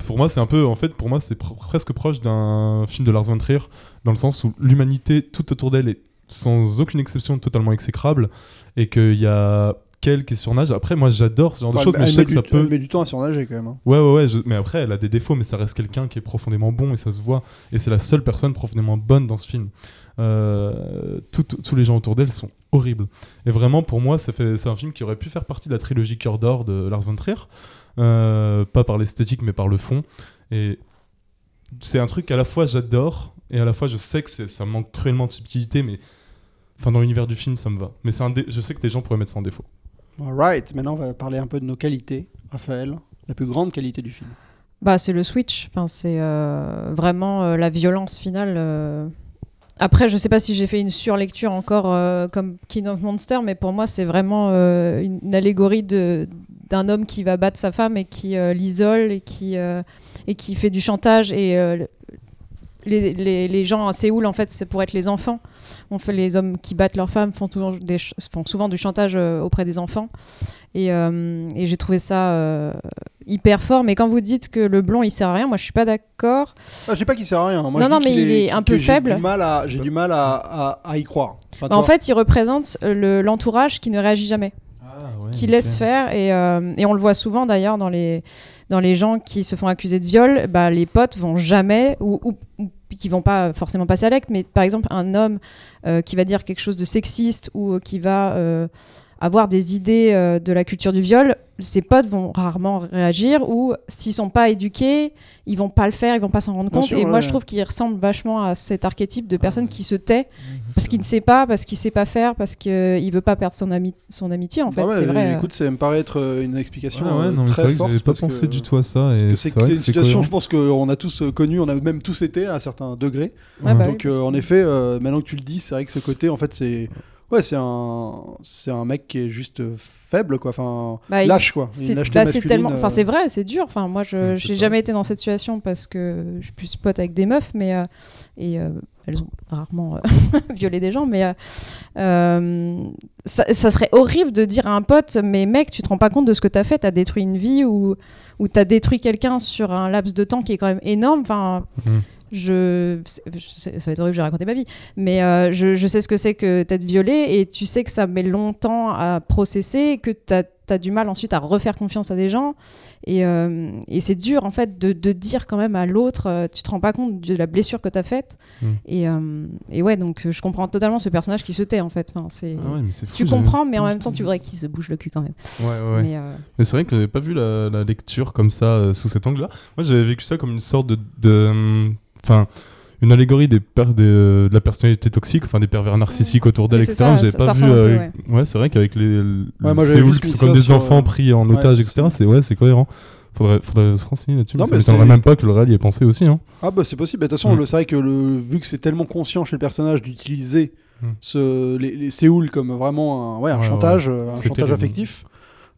Pour moi, c'est un peu, en fait, pour moi, c'est pr- presque proche d'un film de Lars von Trier, dans le sens où l'humanité tout autour d'elle est sans aucune exception totalement exécrable, et qu'il y a qu'elle qui surnage. Après, moi, j'adore ce genre de choses, mais je sais que ça du, peut. elle met du temps à surnager quand même. hein. Ouais, ouais, ouais, je- mais après, elle a des défauts, mais ça reste quelqu'un qui est profondément bon et ça se voit. Et c'est la seule personne profondément bonne dans ce film. Euh, tout- tout- tous les gens autour d'elle sont horribles. Et vraiment, pour moi, c'est un film qui aurait pu faire partie de la trilogie Cœur d'Or de Lars von Trier. Euh, pas par l'esthétique, mais par le fond. Et c'est un truc qu'à la fois j'adore et à la fois je sais que ça manque cruellement de subtilité, mais. Enfin, dans l'univers du film, ça me va. Mais c'est un je sais que des gens pourraient mettre ça en défaut. Alright, maintenant on va parler un peu de nos qualités. Raphaël, la plus grande qualité du film. Bah, c'est le switch. Enfin, c'est euh, vraiment euh, la violence finale. euh. Après, je sais pas si j'ai fait une surlecture encore euh, comme King of Monsters, mais pour moi, c'est vraiment euh, une allégorie de d'un homme qui va battre sa femme et qui euh, l'isole et qui euh, et qui fait du chantage et euh, le- les, les, les gens à Séoul, en fait, c'est pour être les enfants. On fait les hommes qui battent leurs femmes font, toujours des ch- font souvent du chantage euh, auprès des enfants. Et, euh, et j'ai trouvé ça euh, hyper fort. Mais quand vous dites que le blond il sert à rien, moi je suis pas d'accord. Ah, je dis pas qu'il sert à rien. Moi, Non, non, mais il est un peu j'ai faible. Du mal à, j'ai du mal à, à- à y croire. Enfin, Bah, en fait, il représente le- l'entourage qui ne réagit jamais, qui laisse faire. Et, euh, et on le voit souvent d'ailleurs dans les, dans les gens qui se font accuser de viol. Bah, les potes vont jamais, ou, ou, ou qui vont pas forcément passer à l'acte, mais par exemple, un homme euh, qui va dire quelque chose de sexiste ou euh, qui va. Euh, avoir des idées euh, de la culture du viol, ses potes vont rarement réagir ou s'ils sont pas éduqués, ils vont pas le faire, ils vont pas s'en rendre Bien compte. sûr, et ouais, moi, je trouve qu'il ressemble vachement à cet archétype de personne ouais. qui se tait parce qu'il ne sait pas, parce qu'il sait pas faire, parce qu'il veut pas perdre son, ami- son amitié. En fait, ouais, c'est vrai. euh. Écoute, ça me paraît être euh, une explication Ouais, ouais, euh, non, très forte. j'avais pas pensé que- du tout à ça. C'est une situation, cohérent. je pense qu'on a tous euh, connu, on a même tous été à un certain degré. Ouais, bah Donc euh, en effet, euh, maintenant que tu le dis, c'est vrai que ce côté, en fait, c'est ouais, c'est un c'est un mec qui est juste euh, faible, quoi. Enfin, Bah, il- lâche, quoi. C'est bah, tellement, euh, enfin c'est vrai, c'est dur. Enfin moi, je c'est jamais été dans cette situation parce que je suis plus pote avec des meufs, mais euh, et euh, elles ont rarement euh, [LAUGHS] violé des gens, mais euh, euh, ça, ça serait horrible de dire à un pote, mais mec, tu te rends pas compte de ce que t'as fait, t'as détruit une vie ou ou t'as détruit quelqu'un sur un laps de temps qui est quand même énorme. Enfin. Mhm. Je, ça va être horrible, je vais raconter ma vie, mais euh, je, je sais ce que c'est que d'être violé et tu sais que ça met longtemps à processer, que tu as, du mal ensuite à refaire confiance à des gens. Et, euh, et c'est dur en fait de, de dire quand même à l'autre, euh, tu te rends pas compte de la blessure que tu as faite. Mm. Et, euh, et ouais, donc je comprends totalement ce personnage qui se tait en fait. Enfin, c'est... Ah ouais, tu comprends, mais en même temps, tu voudrais qu'il se bouge le cul quand même. Ouais. Mais, Mais c'est vrai que j'avais pas vu la, la lecture comme ça, sous cet angle-là. Moi, j'avais vécu ça comme une sorte de. de, hum, Enfin. une allégorie des per- des, euh, de la personnalité toxique, enfin des pervers narcissiques autour d'elle, Oui, etc. ça, J'avais ça- pas ça vu. euh, ouais. ouais, c'est vrai qu'avec les, le Ouais, qui sont comme des enfants euh, pris en otage, c'est- etc. C'est ouais, c'est cohérent. Faudrait, faudrait se renseigner là-dessus. Non, mais mais ça m'étonnerait même pas que le réel y ait pensé aussi. Hein. Ah bah c'est possible. Bah, De toute façon, Mm. le- c'est vrai que le, vu que c'est tellement conscient chez le personnage d'utiliser Mm. ce, les, les Séoul comme vraiment un, ouais, un Ouais, chantage, euh, un C'est chantage terrible. affectif.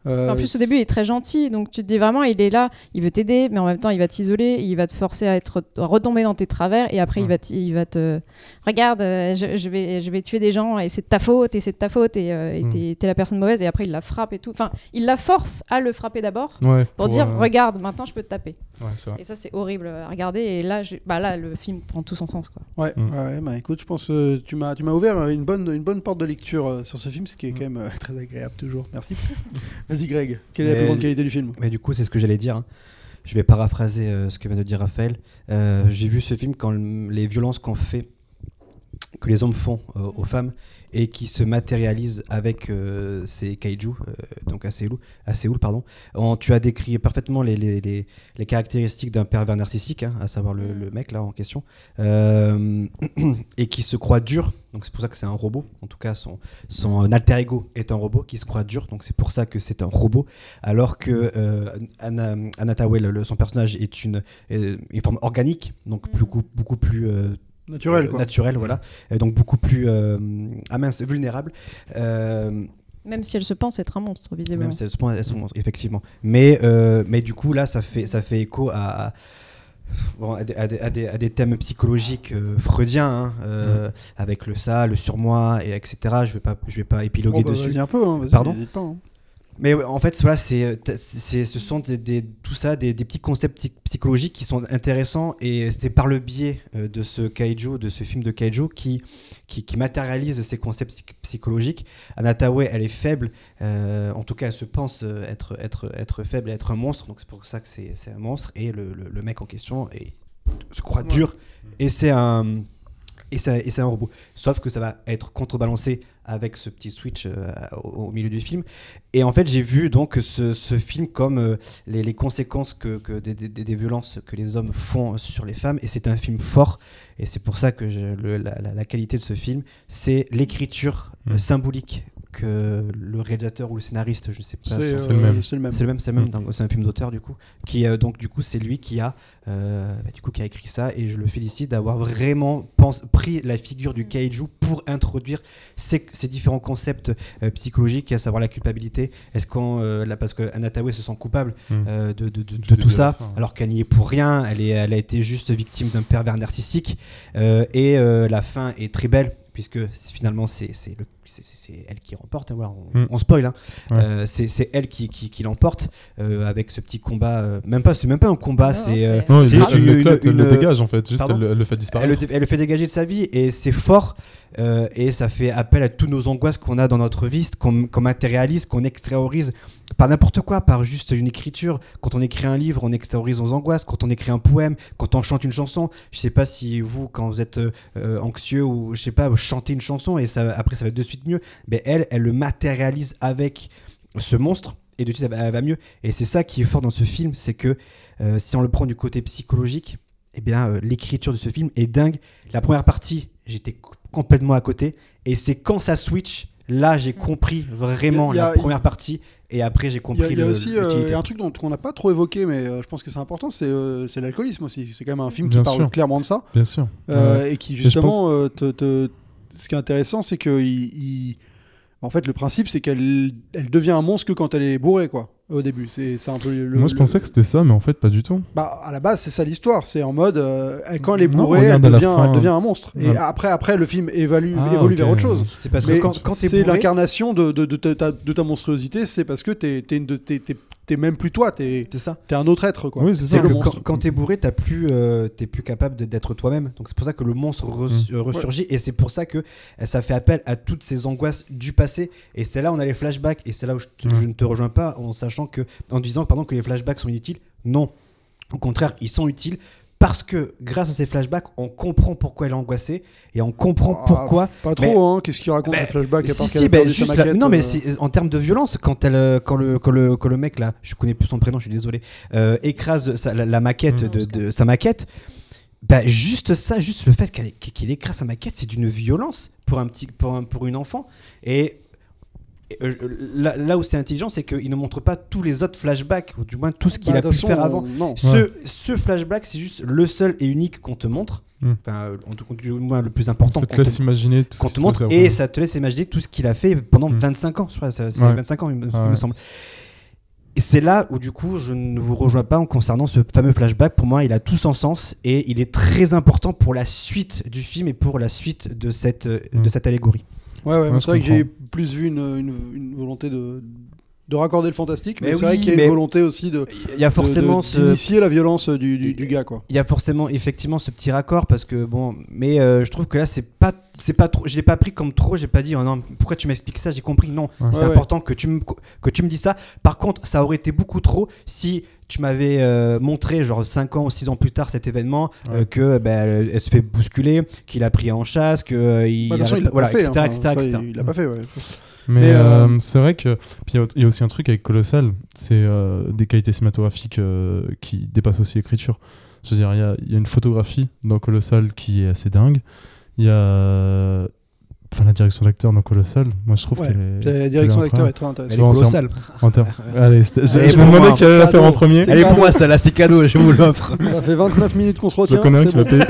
Euh, En plus, au début, il est très gentil, donc tu te dis vraiment, il est là, il veut t'aider, mais en même temps, il va t'isoler, il va te forcer à être à retomber dans tes travers, et après, il va, il va te, regarde, euh, je, je vais, je vais tuer des gens, et c'est de ta faute, et c'est de ta faute, et euh, et Mm. t'es t'es la personne mauvaise, et après, il la frappe et tout. Enfin, il la force à le frapper d'abord Ouais, pour, dire, euh, regarde, maintenant, je peux te taper. Ouais, c'est vrai. Et ça, c'est horrible à regarder, et là, bah là, le film prend tout son sens, quoi. Ouais, Mm. bah écoute, je pense que tu m'as, tu m'as ouvert une bonne, une bonne porte de lecture euh, sur ce film, ce qui est quand même euh, [LAUGHS] très agréable toujours. Merci. [LAUGHS] Vas-y Greg, quelle est la plus grande qualité du film Mais du coup, c'est ce que j'allais dire. hein. Je vais paraphraser euh, ce que vient de dire Raphaël. Euh, J'ai vu ce film quand le- les violences qu'on fait, que les hommes font euh, aux femmes, et qui se matérialisent avec euh, ces kaiju, euh, donc à Séoul, à Séoul pardon. En- tu as décrit parfaitement les, les, les- les caractéristiques d'un pervers narcissique, hein, à savoir le, Mm. le mec là en question, euh, [CLEARS THROAT] et qui se croit dur. Donc c'est pour ça que c'est un robot. En tout cas, son, son alter ego est un robot qui se croit dur. Donc c'est pour ça que c'est un robot. Alors que euh, Anna, Anna le- son personnage, est une, euh, une forme organique, donc Mm. beaucoup, beaucoup plus euh, Naturel euh, quoi. naturel, voilà. Et donc beaucoup plus euh, ah mince, vulnérable. Euh, Même si elle se pense être un monstre, visiblement. Même si elles sont, elles sont monstres, effectivement. Mais, euh, mais du coup, là, ça fait, ça fait écho à, à- bon, à, des, à des- à des- à des thèmes psychologiques euh, freudiens, hein, euh, avec le ça, le surmoi, et etc. Je vais pas, je vais pas épiloguer Oh, bah, dessus. Vas-y un peu, hein, vas-y, Pardon? pas, hein. Mais ouais, en fait, voilà, c'est, euh, c'est, ce sont des, des- tout ça, des, des petits concepts psy- psychologiques qui sont intéressants et c'est par le biais euh, de ce kaiju, de ce film de kaiju, qui, qui, qui matérialise ces concepts psy- psychologiques. Anatawe, elle est faible, euh, en tout cas, elle se pense être, être, être faible et être un monstre, donc c'est pour ça que c'est, c'est un monstre. Et le, le- le mec en question est- se croit Ouais. dur et c'est un. Et c'est, un robot. Sauf que ça va être contrebalancé avec ce petit switch euh, au, au milieu du film. Et en fait, j'ai vu donc ce, ce film comme euh, les, les conséquences que, que des, des- des violences que les hommes font sur les femmes. Et c'est un film fort. Et c'est pour ça que je- le- la, qualité de ce film, c'est l'écriture euh, Mm. symbolique que le réalisateur ou le scénariste, je ne sais pas. C'est c'est euh, le même. C'est le même. C'est le même, c'est le même, Mm. un film d'auteur du coup, qui euh, donc du coup c'est lui qui a, euh, bah, du coup qui a écrit ça et je le félicite d'avoir vraiment pense- pris la figure du kaiju pour introduire ces, ces différents concepts euh, psychologiques, à savoir la culpabilité. Est-ce qu'on euh, là parce que Anatawe se sent coupable Mm. euh, de, de- de- de Du début tout ça, fin, alors qu'elle n'y est pour rien. Elle, est, elle a été juste victime d'un pervers narcissique. Euh, et euh, la fin est très belle, puisque finalement, c'est c'est le- c'est- c'est- c'est elle qui remporte. hein, voilà, on, Mm. on spoil. hein. Ouais. Euh, c'est c'est elle qui, qui, qui l'emporte euh, avec ce petit combat. euh, même pas, c'est même pas un combat, c'est. euh, Non, il C'est juste elle une- le dégage en fait. Juste elle, le- elle le fait elle, disparaître. le, elle le fait dégager de sa vie et c'est fort euh, et ça fait appel à toutes nos angoisses qu'on a dans notre vie, qu'on qu'on matérialise, qu'on extériorise par n'importe quoi, par juste une écriture. Quand on écrit un livre, on extériorise nos angoisses. Quand on écrit un poème, quand on chante une chanson, je sais pas si vous, quand vous êtes euh, anxieux ou je sais pas, chantez une chanson et ça, après ça va de suite mieux. Mais elle, elle le matérialise avec ce monstre et de suite elle va, mieux. Et c'est ça qui est fort dans ce film, c'est que euh, si on le prend du côté psychologique, eh bien euh, l'écriture de ce film est dingue. La première partie, j'étais co- complètement à côté. Et c'est quand ça switch, là j'ai compris vraiment y a- la première partie. Et après j'ai Il y a, compris il y a le- aussi euh, l'utilité. un truc dont on n'a pas trop évoqué, mais euh, je pense que c'est important, c'est euh, c'est l'alcoolisme aussi. C'est quand même un film Bien qui parle clairement de ça. Bien sûr. Euh, Ouais. et qui justement euh, te, te- ce qui est intéressant c'est que il, il- en fait le principe c'est qu'elle elle devient un monstre que quand elle est bourrée quoi au début. C'est c'est un peu le, Moi je le- pensais que c'était ça, mais en fait pas du tout. bah à la base c'est ça l'histoire. C'est en mode euh, quand elle est Non, bourrée elle devient, fin. elle devient un monstre. Et après après le film évalue, Ah, évolue vers autre chose. C'est parce Mais que quand, quand c'est bourré, l'incarnation de, de, de ta, ta- de ta monstruosité c'est parce que t'es t'es une de- t'es- même plus toi t'es c'est ça. t'es un autre être quoi Oui, c'est ça. le quand, quand t'es bourré, t'as plus, euh, t'es plus capable de- d'être toi-même. Donc c'est pour ça que le monstre res- Mm. euh, ressurgit et c'est pour ça que euh, ça fait appel à toutes ces angoisses du passé. Et c'est là où on a les flashbacks et c'est là où je, te- Mm. je ne te rejoins pas en sachant que, en disant pardon que les flashbacks sont inutiles. Non, au contraire, ils sont utiles. Parce que grâce à ces flashbacks, on comprend pourquoi elle est angoissée et on comprend Ah, pourquoi pas Mais- trop hein qu'est-ce qu'il raconte Mais- les flashbacks à si, part si, ben, la- non, mais euh, en termes de violence, quand, elle, euh, quand, le, quand, le, quand le mec, là, je connais plus son prénom, je suis désolé, euh, écrase sa- la, la maquette Mmh. de, de- sa maquette, bah, juste ça, juste le fait qu'il écrase sa maquette, c'est d'une violence pour, un petit, pour, un- pour une enfant. Et. Euh, là, là où c'est intelligent, c'est qu'il ne montre pas tous les autres flashbacks, ou du moins tout ce qu'il bah, a pu faire avant. non Ce, ce flashback, c'est juste le seul et unique qu'on te montre. Mm. Enfin, en tout cas, du moins le plus important Ça qu'on te laisse te imaginer tout ce te montre et ça te laisse imaginer tout ce qu'il a fait pendant Mm. 25 ans. Je crois, c'est Ouais. 25 ans, il me, Ah semble. Et c'est là où du coup je ne vous rejoins pas en concernant ce fameux flashback. Pour moi, il a tout son sens et il est très important pour la suite du film et pour la suite de cette, euh, de cette allégorie. Ouais, c'est vrai que j'ai plus vu une, une, une volonté de, de raccorder le fantastique, mais, Mais c'est vrai qu'il y a une volonté aussi de, Il y a forcément ce, d'initier la violence du, du, du gars, quoi. il y a forcément effectivement ce petit raccord parce que bon, mais euh, je trouve que là c'est pas c'est pas trop, je l'ai pas pris comme trop, j'ai pas dit oh non pourquoi tu m'expliques ça, j'ai compris non, Ouais. c'est Ouais, ouais. important que tu me que tu me dis ça. Par contre, ça aurait été beaucoup trop si tu m'avais euh, montré genre 5 ans ou 6 ans plus tard cet événement euh, Ouais. que ben, elle, elle se fait bousculer, qu'il a pris en chasse, que euh, il, Bah, voilà, pas fait. etc., hein, etc., ça, etc. Il l'a pas fait, ouais. Mais, Mais, euh, euh, c'est vrai que. Puis il y a- y, a aussi un truc avec Colossal, c'est euh, des qualités cinématographiques euh, qui dépassent aussi l'écriture. Je veux dire, il y a, il y a une photographie dans Colossal qui est assez dingue. Il y a enfin, la direction d'acteur dans Colossal, moi je trouve Ouais, qu'elle est. La direction qu'elle d'acteur est très intéressante. Elle est colossale. En termes- [LAUGHS] Allez, je, je me pour demandais moi. qui allait la faire en premier. C'est Elle est pour cadeau. moi, celle-là, c'est cadeau, je vous l'offre. [LAUGHS] Ça fait 29 minutes qu'on se Je retient. connais un c'est qui va payer.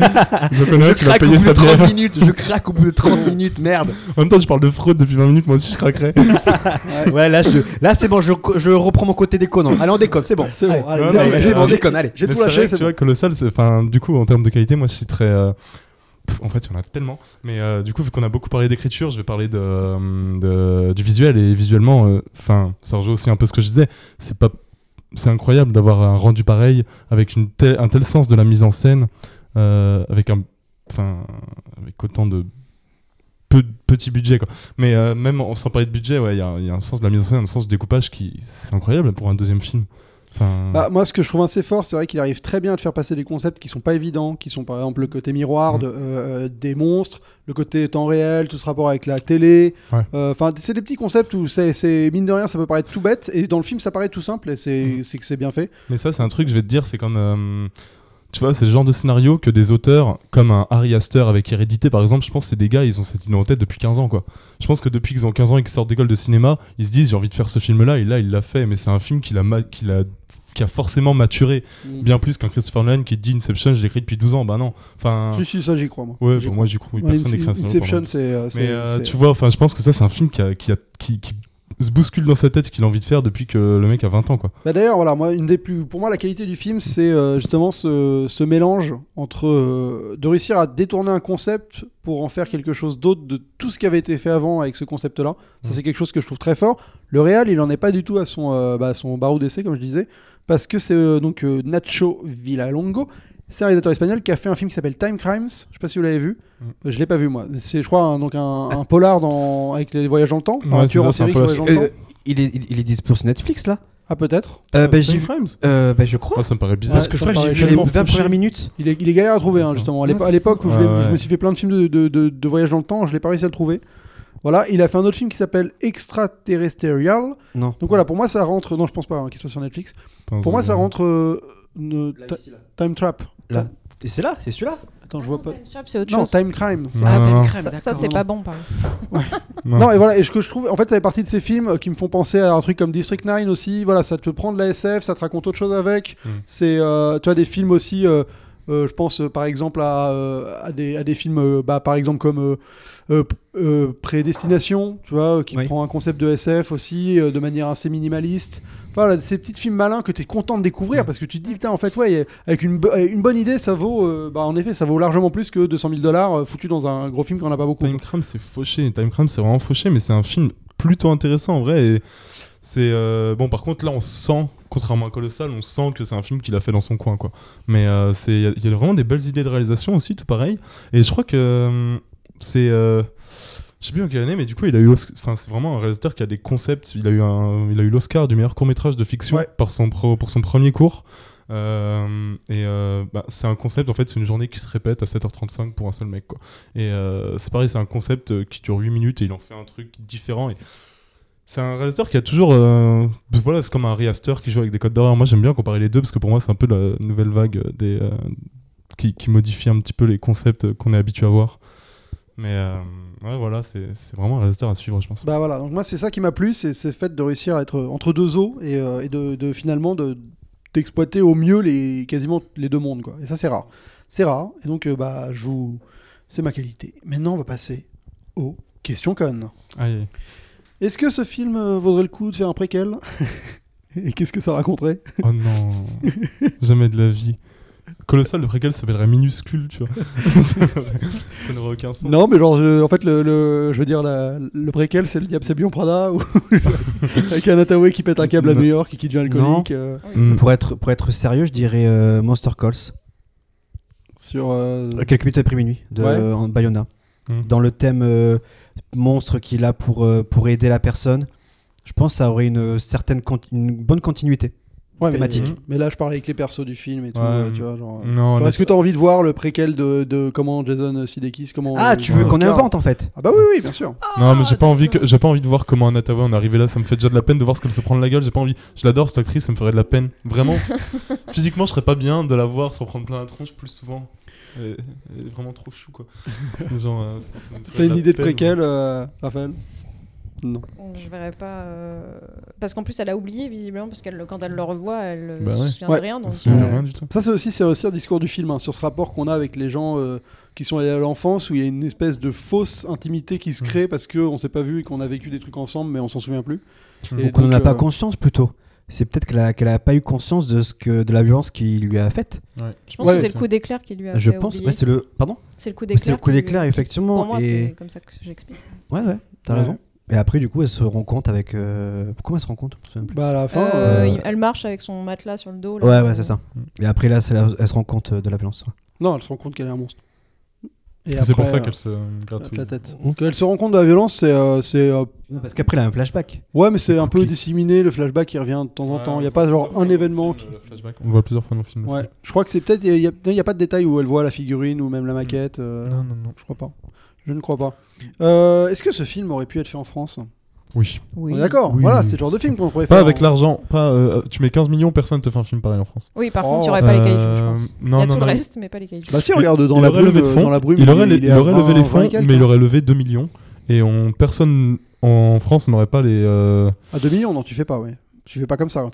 Je connais un Je qui va craque au payer bout de sa 30 bière. minutes, je craque au bout de [LAUGHS] 30 minutes, merde. En même temps, je parle de fraude depuis 20 minutes, moi aussi je craquerais. Ouais, là, je... là c'est bon, je, je reprends mon côté déconnant. Allez, on déconne, c'est bon. C'est bon, allez, c'est bon, déconne, allez. J'ai Mais tout c'est lâché, que, tu vois, bon. Colossal, du coup, en termes de qualité, moi je citerais. euh, en fait, il y en a tellement. Mais euh, du coup, vu qu'on a beaucoup parlé d'écriture, je vais parler de, euh, de- du visuel. Et visuellement, euh, ça rejoint aussi un peu ce que je disais. C'est incroyable d'avoir un rendu pareil, avec un tel sens de la mise en scène, euh, avec autant de. Peu, petit budget. Mais euh, même sans parler de budget, ouais, il y, y a un sens de la mise en scène, un sens du découpage qui c'est incroyable pour un deuxième film. Enfin, Bah, moi, ce que je trouve assez fort, c'est vrai qu'il arrive très bien à te faire passer des concepts qui sont pas évidents, qui sont par exemple le côté miroir Mhm. de, euh, des monstres, le côté temps réel, tout ce rapport avec la télé. Ouais. Euh, Enfin, c'est des petits concepts où c'est, mine de rien, ça peut paraître tout bête, et dans le film, ça paraît tout simple, et c'est, c'est que c'est bien fait. Mais ça, c'est un truc, je vais te dire, c'est comme. euh, tu vois, c'est le genre de scénario que des auteurs, comme un Harry Astor avec Hérédité par exemple, je pense que c'est des gars, ils ont cette idée en tête depuis 15 ans, quoi. Je pense que depuis qu'ils ont 15 ans et qu'ils sortent d'école de cinéma, ils se disent, j'ai envie de faire ce film-là, et là, il l'a fait, mais c'est un film qu'il a, a, qui a forcément maturé Mhm. bien plus qu'un Christopher Nolan qui dit Inception, je l'ai écrit depuis 12 ans, bah non. Enfin. Si, si, ça, j'y crois, moi. Ouais, J'y bon, crois. moi j'y crois, Ouais, personne n'écrit Inception, c'est. euh, Mais euh, tu vois, enfin, je pense que ça, c'est un film qui, a- qui, a- qui, qui se bouscule dans sa tête, qu'il a envie de faire depuis que le mec a 20 ans, quoi. Bah d'ailleurs, voilà, moi, une des plus, pour moi, la qualité du film, c'est euh, justement ce, ce mélange entre euh, de réussir à détourner un concept pour en faire quelque chose d'autre de tout ce qui avait été fait avant avec ce concept-là. Ça, Mhm. c'est quelque chose que je trouve très fort. Le réal, il en est pas du tout à son, euh, bah, son barreau d'essai, comme je disais, parce que c'est euh, donc euh, Nacho Villalongo. C'est un réalisateur espagnol qui a fait un film qui s'appelle Time Crimes. Je sais pas si vous l'avez vu. Euh, Je l'ai pas vu moi. C'est, je crois, un, donc un, un polar dans, avec les voyages dans le temps. Ouais, un c'est tueur ça, en c'est un série qui polar. voyage dans le Euh, temps. il, est, il, il est dispo sur Netflix là? Ah peut-être. euh, bah, Time Crimes? Euh, bah, Je crois. Ah, ça me paraît bizarre. Parce que je crois que j'ai vu les tellement 20 fauché. premières minutes. Il est, il est galère à trouver, hein, justement. À l'épo- à l'époque où je, l'ai- ouais. je me suis fait plein de films de, de, de- de voyage dans le temps, je l'ai pas réussi à le trouver. Voilà, il a fait un autre film qui s'appelle Extraterrestrial. Non. Donc voilà, pour moi ça rentre. Non, je pense pas hein, qu'il soit sur Netflix. Pour moi ça rentre. euh, ne- Time Trap. Là. Et c'est là, c'est celui-là Attends, je vois pas. Time Trap, c'est autre Non, chose. Time Crime. Ah, non, Time non. Crime, Ça, d'accord. c'est pas bon, par exemple. [LAUGHS] Non. Non, et voilà, et ce que je trouve, en fait, ça fait partie de ces films euh, qui me font penser à un truc comme District 9 aussi. Voilà, ça te prend de la SF, ça te raconte autre chose avec. Mm. C'est, euh, tu as des films aussi, euh, je pense euh, par exemple à, euh, à, des, à des films, euh, bah, par exemple comme euh, euh, euh, Prédestination, tu vois, euh, qui Oui. prend un concept de SF aussi euh, de manière assez minimaliste. Voilà, ces petits films malins que tu es content de découvrir Mm. parce que tu te dis, putain, en fait, ouais, avec une, bo- une bonne idée, ça vaut, euh, bah, en effet, ça vaut largement plus que 200 000 dollars foutus dans un gros film qu'on n'a pas beaucoup. Time Crime, c'est fauché. Time Crime, c'est vraiment fauché, mais c'est un film plutôt intéressant en vrai. Et c'est euh, bon. Par contre, là, on sent, contrairement à Colossal, on sent que c'est un film qu'il a fait dans son coin, quoi. Mais euh, il y a- il y, a vraiment des belles idées de réalisation aussi, tout pareil. Et je crois que euh, c'est, euh, je sais plus en quelle année, mais du coup, il a eu, enfin, c'est vraiment un réalisateur qui a des concepts. Il a eu un, il a eu l'Oscar du meilleur court métrage de fiction Ouais. par son pro- pour son premier cours. Euh, et euh, bah, c'est un concept, en fait, c'est une journée qui se répète à 7h35 pour un seul mec, quoi. Et euh, c'est pareil, c'est un concept euh, qui dure 8 minutes et il en fait un truc différent. Et c'est un réalisateur qui a toujours. euh, voilà, c'est comme un Ari Aster qui joue avec des codes d'horreur. Moi, j'aime bien comparer les deux parce que pour moi, c'est un peu la nouvelle vague des, euh, qui, qui modifie un petit peu les concepts qu'on est habitué à voir. Mais euh, ouais, voilà, c'est vraiment un réalisateur à suivre, je pense. Bah voilà, donc moi c'est ça qui m'a plu, c'est le fait de réussir à être entre deux eaux et, et de, de finalement de d'exploiter au mieux les quasiment les deux mondes quoi. Et ça c'est rare, c'est rare. Et donc bah je vous, c'est ma qualité. Maintenant on va passer aux questions connes. Aïe. Est-ce que ce film euh, vaudrait le coup de faire un préquel [LAUGHS] Et qu'est-ce que ça raconterait Oh non, jamais de la vie. Colossal, le préquel s'appellerait minuscule, tu vois. [LAUGHS] ça n'aurait aucun sens. Non, mais genre je- en fait le, le- je veux dire la- le préquel c'est le Diable Sébion Prada ou [LAUGHS] avec un Hathaway qui pète un câble à Non. New York et qui devient alcoolique euh, Mm. Pour être, pour être sérieux, je dirais euh, Monster Calls. sur euh, Euh, Quelques minutes après minuit de Ouais. euh, en Bayona. Mm. Dans le thème euh, monstre qu'il a pour, euh, pour aider la personne, je pense que ça aurait une certaine conti- une bonne continuité. Ouais, thématique. mais là, je parlais avec les persos du film et tout. Ouais. euh, tu vois, genre, euh, Non, genre, Est-ce que tu as envie de voir le préquel de, de comment Jason Sudeikis comment Ah, euh, tu veux qu'on invente en fait Ah bah oui, oui, bien sûr. Non, mais j'ai pas envie que j'ai pas envie de voir comment Anna Tawai en est arrivée là. Ça me fait déjà de la peine de voir ce qu'elle se prend de la gueule. J'ai pas envie. Je l'adore cette actrice, ça me ferait de la peine. Vraiment, [LAUGHS] physiquement, je serais pas bien de la voir s'en prendre plein la tronche plus souvent. Elle est, vraiment trop chou, quoi. [LAUGHS] Genre, euh, ça- ça me ferait T'as une idée de peine, préquel, euh, Raphaël? Non. Je verrais pas. euh, Parce qu'en plus, elle a oublié visiblement, parce que quand elle le revoit, elle euh, Bah ouais. se souvient Ouais. de rien. On Donc, se souvient de Ouais. rien du tout. Ça, c'est aussi, c'est aussi un discours du film, hein, sur ce rapport qu'on a avec les gens euh, qui sont allés à l'enfance, où il y a une espèce de fausse intimité qui se Mm. crée parce qu'on s'est pas vu et qu'on a vécu des trucs ensemble, mais on s'en souvient plus. Mm. Et Donc on n'en a donc, pas euh, conscience plutôt. C'est peut-être qu'elle a, qu'elle a pas eu conscience de, ce que, de la violence qu'il lui a faite. Ouais. je pense Ouais, que c'est c'est- le coup d'éclair qui lui a Je fait pense. c'est le. Pardon C'est le coup C'est d'éclair. le coup qui lui- d'éclair, qui- effectivement. Pour moi, et... c'est comme ça que j'explique. Ouais, ouais, t'as Ouais. raison. Et après, du coup, elle se rend compte avec. euh, Comment elle se rend compte? Bah, à la fin, Euh, euh, Elle marche avec son matelas sur le dos. là. Ouais, ouais, c'est ça. Et après, là, c'est là, elle se rend compte euh, de la violence. non, elle se rend compte qu'elle est un monstre. C'est pour ça euh, qu'elle se gratouille. la tête. Qu'elle se rend compte de la violence, c'est. euh, c'est, euh, Parce qu'après, elle a un flashback. Ouais, mais c'est un peu disséminé, le flashback qui revient de temps en Ouais, temps. Il n'y a pas genre un événement. On le voit plusieurs fois dans le film. Ouais. Je crois que c'est peut-être. Il n'y a, il y a pas de détail où elle voit la figurine ou même la maquette. euh, Non, non, non. Je crois pas. Je ne crois pas. Euh, Est-ce que ce film aurait pu être fait en France? Oui. Oui. On est D'accord, Oui, voilà, oui. c'est le genre de film qu'on pourrait Pas faire. avec en- l'argent. Pas, euh, tu mets 15 millions, personne te fait un film pareil en France. Oui, par Oh. contre, il n'y aurait pas les kaijus, je Euh, pense. Il y Non, a non, tout non. le reste, mais pas les kaijus. Bah si, regarde, dans il la aurait brume, levé de euh, fonds. dans la brume, il aurait, il, le- est il à aurait 20, levé les 20 fonds, mais il hein. aurait levé 2 millions. Et on, personne en France n'aurait pas les. euh, À 2 millions, non, tu fais pas, ouais. Tu fais pas comme ça quand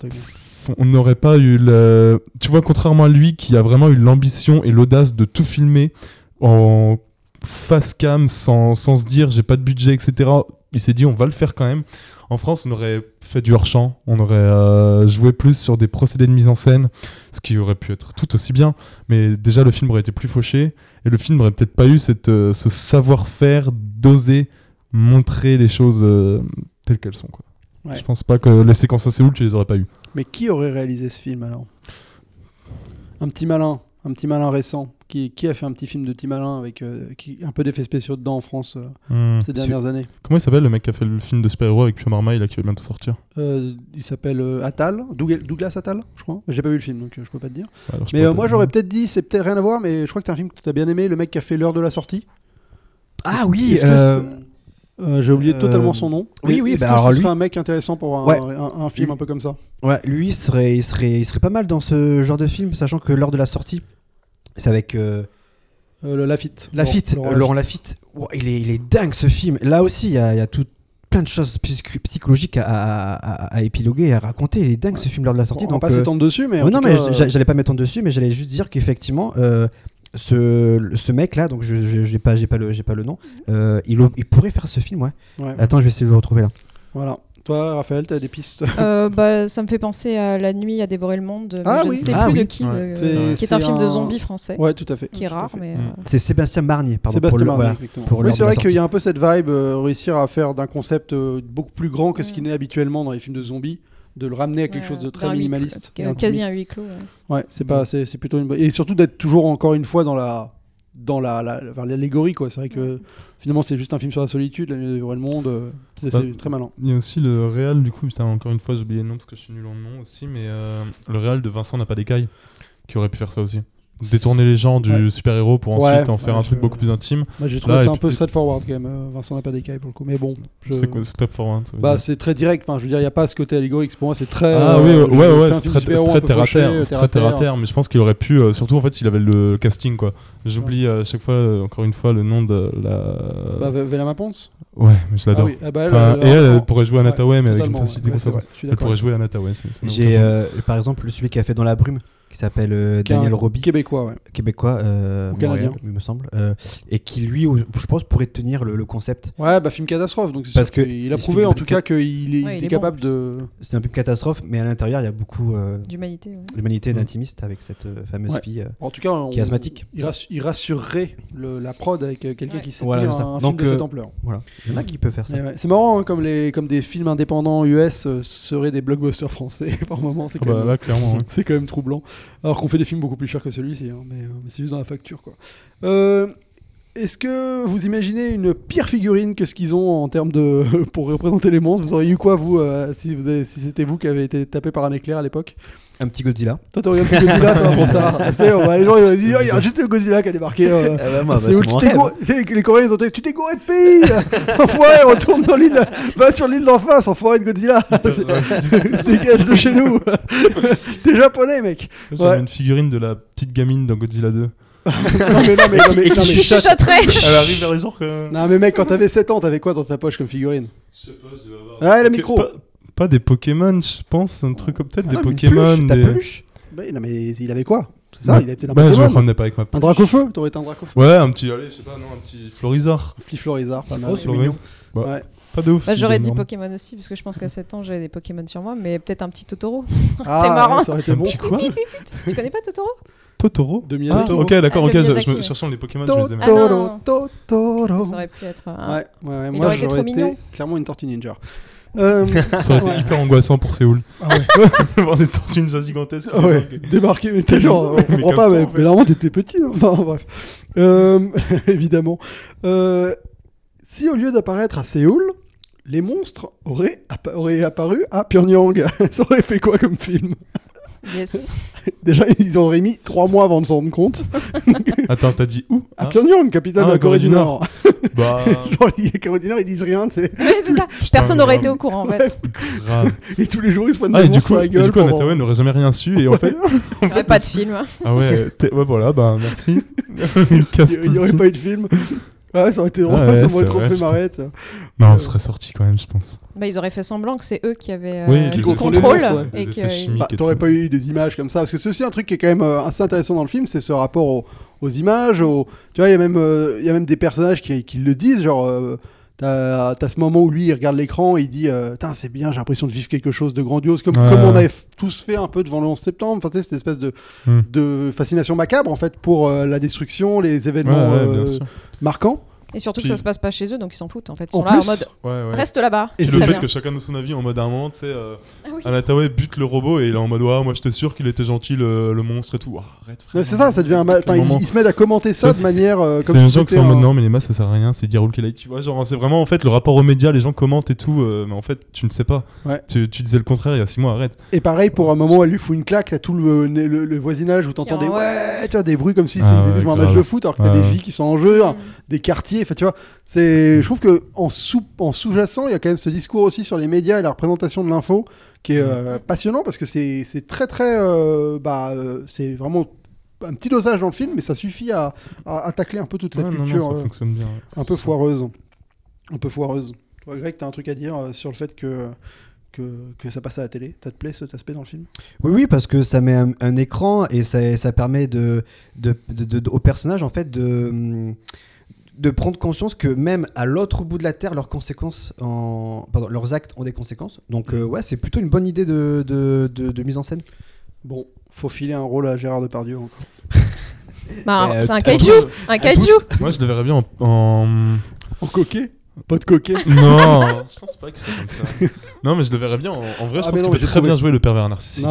on n'aurait pas eu le. Tu vois, contrairement à lui qui a vraiment eu l'ambition et l'audace de tout filmer en face cam sans, sans se dire j'ai pas de budget, etc. Il s'est dit on va le faire quand même. En France, on aurait fait du hors-champ, on aurait euh, joué plus sur des procédés de mise en scène, ce qui aurait pu être tout aussi bien. Mais déjà, le film aurait été plus fauché et le film n'aurait peut-être pas eu cette, euh, ce savoir-faire d'oser montrer les choses euh, telles qu'elles sont. Quoi. Ouais. Je pense pas que les séquences à Séoul, tu les aurais pas eues. Mais qui aurait réalisé ce film alors? Un petit malin, un petit malin récent. Qui, qui a fait un petit film de petit malin avec euh, qui, un peu d'effets spéciaux dedans en France euh, Hmm. ces dernières années Comment il s'appelle le mec qui a fait le film de super-héros avec Pio Marmaille là, qui va bientôt sortir? Euh, Il s'appelle euh, Attal, Doug- Douglas Attal, je crois. J'ai pas vu le film donc je peux pas te dire. Alors, je Mais euh, moi j'aurais peut-être dit, c'est peut-être rien à voir, mais je crois que t'as un film que t'as bien aimé, le mec qui a fait l'heure de la sortie. Ah oui, Est-ce que euh, c'est- J'ai oublié euh, totalement son nom. oui, oui, Est-ce bah que alors ce lui- serait un mec intéressant pour un, Ouais. un- un film un peu comme ça? Ouais, lui, il serait, il, serait, il serait pas mal dans ce genre de film, sachant que lors de la sortie, c'est avec euh, Euh, Lafitte. Lafitte, Laurent- euh, Laurent Lafitte. Ouah, il, est, il est dingue ce film. Là aussi, il y a, il y a tout, plein de choses psych- psychologiques à, à- à- à épiloguer et à raconter. Il est dingue ce film lors de la sortie. On va pas euh, s'étendre dessus, mais. Ouais, non, mais j'allais pas m'étendre dessus, mais j'allais juste dire qu'effectivement, ce, ce mec-là, donc je j'ai pas, j'ai pas le, j'ai pas le nom, il, il pourrait faire ce film, ouais. ouais, Attends, je vais essayer de le retrouver là. Voilà. Toi, Raphaël, t'as des pistes Euh, bah, ça me fait penser à La nuit a dévoré le monde. Ah je oui. ne sais Ah plus oui. de qui, Ouais. euh, C'est- qui est un film de zombies français, Ouais, tout à fait. qui est à rare, mais euh, C'est Sébastien Barnier, pardon. Sébastien pour le, Marnier, voilà. oui, c'est vrai qu'il y a un peu cette vibe, euh, réussir à faire d'un concept euh, beaucoup plus grand que ce qui Mm. n'est habituellement dans les films de zombies, de le ramener à quelque ouais, chose de très minimaliste. quasi un huis clos. ouais. Ouais, c'est pas, c'est c'est plutôt une bonne. Et surtout d'être toujours encore une fois dans la, dans la, l'allégorie quoi. C'est vrai que finalement c'est juste un film sur la solitude, la nuit de le monde. euh, c'est Bah, c'est très malin. Il y a aussi le réal, du coup, putain, encore une fois, j'ai oublié le nom parce que je suis nul en nom aussi, mais euh, le réal de Vincent n'a pas d'écailles, qui aurait pu faire ça aussi. Détourner les gens du Ouais. super-héros pour Ouais, ensuite en faire ouais, un truc je- beaucoup plus intime. Moi j'ai trouvé et un peu straightforward quand même. euh, Vincent n'a pas d'écaille pour le coup, mais bon. je- C'est quoi Step Forward ça veut Bah c'est très direct. Enfin, je veux dire, il y a pas ce côté allégorique. Pour moi, c'est très. Ah euh, oui, ouais, ouais, c'est très, c'est très terre à terre. C'est très terre à terre. terre, mais je pense qu'il aurait pu, euh, surtout en fait, s'il avait le casting, quoi. J'oublie à chaque fois, euh, encore une fois, le nom de la. Bah, Ve- Velama Ponce ouais, mais je Ah l'adore. oui, ah bah, et elle, pourrait jouer à Nataway, mais avec une facilité comme c'est ça. Elle pourrait jouer à Nataway. c'est- c'est J'ai par exemple celui qui a fait Dans la brume, qui s'appelle euh, un Daniel Roby, Québécois, ouais. québécois, euh. Montréal, il me semble, euh, et qui lui, je pense, pourrait tenir le, le concept. Ouais, bah film catastrophe. Donc c'est Parce que qu'il a il prouvé en tout cas qu'il est, Ouais, il il est est capable bon, de. C'est un peu une catastrophe, mais à l'intérieur, il y a beaucoup euh, D'humanité. ouais. d'humanité et Mm. d'intimiste avec cette euh, fameuse Ouais. fille. euh, En tout cas, on- Qui est asthmatique. Il, rass- il rassurerait le- la prod avec quelqu'un Ouais. qui sait Voilà, ça. un, film Donc, de cette ampleur. Voilà. Il y en a qui peuvent faire ça. C'est marrant, hein, comme, les, comme des films indépendants US seraient des blockbusters français [LAUGHS] par moment. C'est Ah quand, bah, c'est quand même troublant. Alors qu'on fait des films beaucoup plus chers que celui-ci, hein, mais, euh, mais c'est juste dans la facture. quoi. Euh, Est-ce que vous imaginez une pire figurine que ce qu'ils ont en termes de [LAUGHS] pour représenter les monstres? Vous auriez eu quoi vous euh, si, vous avez- si c'était vous qui avez été tapé par un éclair à l'époque? Un petit Godzilla. Toi, t'aurais un petit Godzilla toi, pour ça. [LAUGHS] Sais, on va- les gens ils ont dit, Ah, il y a juste le Godzilla qui a débarqué. euh, c'est où tu t'es gouré- tu sais, que les Coréens ils ont dit tu t'es gouré de pays [LAUGHS] Enfoiré, retourne dans l'île Va sur l'île d'en face, enfoiré de Godzilla C'est- Dégage de chez nous T'es japonais mec J'avais Ouais. une figurine de la petite gamine dans Godzilla 2. Non, mais, non, mais, non, mais, non, mais, Je chuchoterais Elle arrive vers les gens que. non, mais mec, quand t'avais 7 ans, t'avais quoi dans ta poche comme figurine? Je sais pas, je devais avoir. Ah, le micro. Pas, pas des Pokémon, je pense, un truc comme peut-être des Ah, Pokémon. peluche, ta des... peluche. Bah, Non, mais il avait quoi? C'est ça, Bah, il avait peut-être un bah, je me Pokémon. promenais pas avec ma Un Dracofeu T'aurais été un Dracofeu Ouais, un petit, allez, je sais pas, non, un petit Florizard. Fliflorizard, pas mal. C'est Florizard. mignon. Bah, Ouais. Pas de ouf. Bah, J'aurais dit énorme. Pokémon aussi, parce que je pense qu'à 7 ans, j'avais des Pokémon sur moi, mais peut-être un petit Totoro. [LAUGHS] Ah, marrant. ouais, ça aurait été Un bon. petit quoi? [LAUGHS] Tu connais pas Totoro? Totoro De Ah, Miyazaki. ok, d'accord, Ah, ok, le je, me les Pokémon, je les aimais. Ah, non. Totoro, Totoro. Ça aurait pu être. un- Ouais, ouais, ouais, Il moi aurait été j'aurais trop été mignon. clairement une tortue ninja. [LAUGHS] Euh, Ça aurait été ouais. hyper angoissant pour Séoul. Ah ouais. [LAUGHS] Voir des tortues ninja gigantesques. Ah ouais, débarquer, mais t'es genre, on Mais comprend casse-toi, pas, mais, en fait. mais normalement t'étais petit. hein. Enfin, bref. Euh, [LAUGHS] évidemment. Euh, si au lieu d'apparaître à Séoul, les monstres auraient, appa- auraient apparu à Pyongyang, ça aurait fait quoi comme film? Yes. [LAUGHS] Déjà, ils auraient mis trois mois avant de s'en rendre compte. [LAUGHS] Attends, t'as dit où À Ah, Pyongyang, capitale Ah, de la Corée du Nord. [LAUGHS] Bah, genre, les Corée du Nord, ils disent rien, tu sais. Ouais, c'est ça. Personne n'aurait été au courant en fait. grave. Et tous les jours, ils se prennent Ah, des et du monstres coup, sur la et gueule. du coup pendant- Anatawa n'aurait jamais rien su. Et en fait, Il n'y aurait pas de film. ah ouais, ouais, voilà, bah merci. Il n'y aurait pas eu de film. Ouais, ça aurait été drôle, Ah ouais, [LAUGHS] ça m'aurait trop vrai, fait marrer. tu vois. Non, on serait sorti quand même, je pense. Bah, ils auraient fait semblant que c'est eux qui avaient euh, Oui, le qui contrôlaient le contrôle ouais. et que. Bah, t'aurais pas eu des images comme ça parce que c'est aussi un truc qui est quand même euh, assez intéressant dans le film c'est ce rapport au- aux images au- tu vois il y a même euh, il y a même des personnages qui, qui le disent genre euh, t'as as ce moment où lui il regarde l'écran et il dit euh, c'est bien j'ai l'impression de vivre quelque chose de grandiose comme, Ouais. comme on avait tous fait un peu devant le 11 septembre enfin cette espèce de, Hmm. de fascination macabre en fait pour euh, la destruction les événements ouais, euh, marquants Et surtout Puis- que ça se passe pas chez eux, donc ils s'en foutent en fait. Ils En sont là en mode Ouais, ouais. reste là-bas. Et c'est le fait bien. que chacun de son avis en mode un moment, tu sais, euh, Ah oui. Bute le robot et il est en mode ouais, moi j'étais sûr qu'il était gentil le, le monstre et tout. Ah, arrête, frère. C'est ça ça devient un ma- enfin, il, il se met à commenter ça Ça, de c'est- manière euh, C'est comme si gens qui c'était sont en mode un- non, mais les masses ça sert à rien, c'est dire Light, tu vois. Genre, c'est vraiment en fait le rapport aux médias, les gens commentent et tout, euh, mais en fait, tu ne sais pas. Ouais. Tu, tu disais le contraire il y a 6 mois, arrête. Et pareil, pour un moment, elle lui fout une claque, t'as tout le, le, le voisinage où t'entends des ouais, tu vois, des bruits comme si Ah c'était un match de foot, alors que t'as des vies qui sont en jeu, hein, Mm. des quartiers, enfin, tu vois, c'est, je trouve que en sous, en sous-jacent, il y a quand même ce discours aussi sur les médias et la représentation de l'info qui est euh, passionnant parce que c'est, c'est très très, euh, bah, euh, c'est vraiment un petit dosage dans le film, mais ça suffit à, à, à tacler un peu toute cette Ouais, non, non, culture ça fonctionne bien. ouais. un peu foireuse, un peu foireuse. Toi, Greg, t'as un truc à dire sur le fait que que, que ça passe à la télé? Ça te plaît cet aspect dans le film? Oui, oui, parce que ça met un, un écran et ça, ça permet de, de, de- de- au personnage en fait de, de prendre conscience que même à l'autre bout de la terre, leurs conséquences, en, pardon, leurs actes ont des conséquences. Donc euh, ouais, c'est plutôt une bonne idée de, de, de- de mise en scène. Bon, faut filer un rôle à Gérard Depardieu encore. [LAUGHS] Bah, Euh, c'est un kaiju. Un kaiju. Moi, je le verrais bien en. en- En coquet? Pas de coquet? [LAUGHS] Non, je pense pas que c'est comme ça. Non, mais je le verrais bien. En, en vrai, je Ah, pense qu'il peut j'ai très trouvé- bien jouer le pervers narcissique.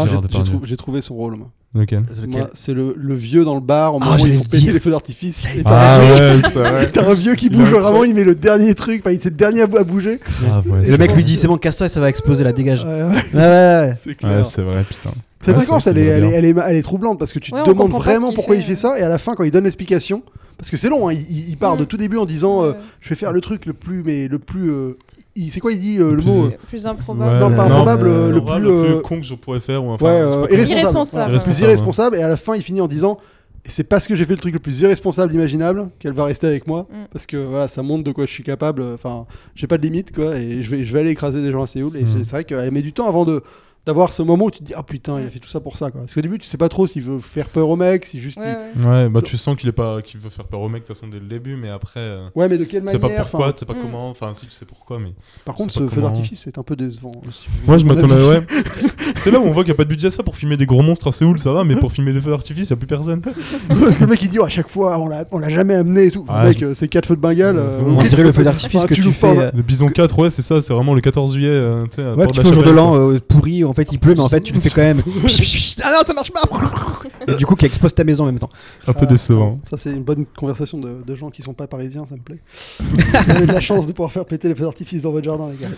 J'ai trouvé son rôle, moi. Lequel Moi, c'est le, le vieux dans le bar, au moment où j'allais il faut le péter dire. les feux d'artifice. Et Ah t'as- ouais, c'est vrai. [LAUGHS] T'as un vieux qui bouge est vraiment, il met le dernier truc, enfin, il- c'est le dernier à, à bouger. Grave, ouais. Et c'est le mec vrai. lui dit c'est bon, casse-toi et ça va exploser, la dégage. Ouais, ouais, Ouais, ouais, ouais. [LAUGHS] c'est clair. Ouais, c'est vrai, putain. Cette Ouais, séquence, elle est, elle, est, elle, est, elle est troublante parce que tu Ouais, te demandes vraiment pourquoi fait. il fait ça, et à la fin, quand il donne l'explication, parce que c'est long, hein, il, part Mm. de tout début en disant euh, Ouais. Je vais faire le truc le plus. Mais le plus. euh, il- c'est quoi il dit euh, le plus- mot Plus improbable. Non, pas non, improbable, euh, le plus, euh, con que je pourrais faire. Ou enfin, Ouais, euh, irresponsable. Le plus Irresponsable, et à la fin, il finit en disant Et c'est parce que j'ai fait le truc le plus irresponsable imaginable qu'elle va rester avec moi. Mm. Parce que voilà, ça montre de quoi je suis capable. Enfin, j'ai pas de limite, quoi. Et je vais, je vais aller écraser des gens à Séoul. Et Mm. c'est vrai qu'elle met du temps avant de d'avoir ce moment où tu te dis ah putain il a fait tout ça pour ça quoi parce qu'au début tu sais pas trop s'il veut faire peur au mec si juste il- Ouais, bah tu sens qu'il est pas, qu'il veut faire peur au mec de toute façon dès le début, mais après, euh, ouais mais de quelle tu sais manière pas pourquoi, tu sais pas Mm. comment. Enfin, si tu sais pourquoi, mais par contre ce feu d'artifice est un peu décevant hein, si moi je m'attendais. Ouais. [LAUGHS] c'est là où on voit qu'il y a pas de budget à ça pour filmer des gros monstres à Séoul, ça va, mais pour filmer des feux d'artifice, y a plus personne. [LAUGHS] parce que le mec il dit oh, à chaque fois on l'a on l'a jamais amené et tout Ah, le mec je- euh, c'est quatre feux de Bengale euh, On dirait le feu d'artifice que tu pas, fais. euh, Le bison 4, ouais, c'est ça, c'est vraiment le 14 juillet. euh, tu sais, au jour de l'an euh, pourri, en fait il pleut, mais en fait tu le fais quand même. [LAUGHS] ah non, ça marche pas [LAUGHS] Et du coup, qui explose ta maison en même temps. Un peu Ah, décevant. Ça, c'est une bonne conversation de, de gens qui sont pas parisiens, ça me plaît. [LAUGHS] Vous avez de la chance de pouvoir faire péter les feux d'artifice dans votre jardin, les gars.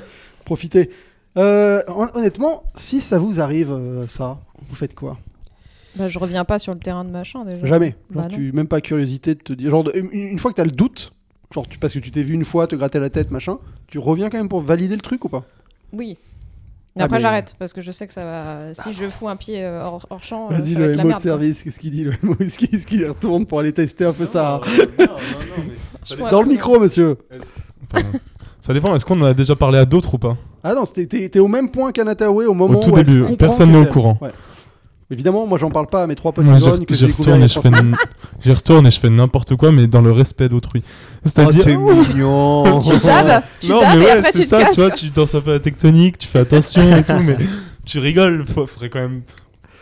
Profitez. Euh, hon- honnêtement, si ça vous arrive, euh, ça, vous faites quoi? Bah, je reviens pas sur le terrain de machin déjà. Jamais. Genre, Bah tu, même pas curiosité de te dire. Genre, de- une, une fois que tu as le doute, genre, tu, parce que tu t'es vu une fois te gratter la tête, machin, tu reviens quand même pour valider le truc ou pas? Oui. Mais après, mais- j'arrête parce que je sais que ça va. Si je fous un pied euh, hors, hors champ, euh, Vas-y, le MO de service, qu'est-ce qu'il dit le MO [LAUGHS] Est-ce qu'il est-ce qu'il y retourne pour aller tester un peu ça Je fous un Dans le micro, monsieur Pardon. Ça dépend, est-ce qu'on en a déjà parlé à d'autres ou pas? Ah non, c'était- t'es t'es au même point qu'Anatawe au moment Au tout où début, personne n'est au coureur. Ouais. Évidemment, moi j'en parle pas à mes trois potes j'y que j'ai découvert et j'y [LAUGHS] retourne et je fais n'importe quoi, mais dans le respect d'autrui. Oh, C'est-à-dire. t'es [LAUGHS] mignon. Tu tapes, tu non, tapes mais et ouais, après c'est tu te ça, casses. tu vois, tu danses un peu à la tectonique, tu fais attention et tout, [LAUGHS] mais tu rigoles, faudrait quand même.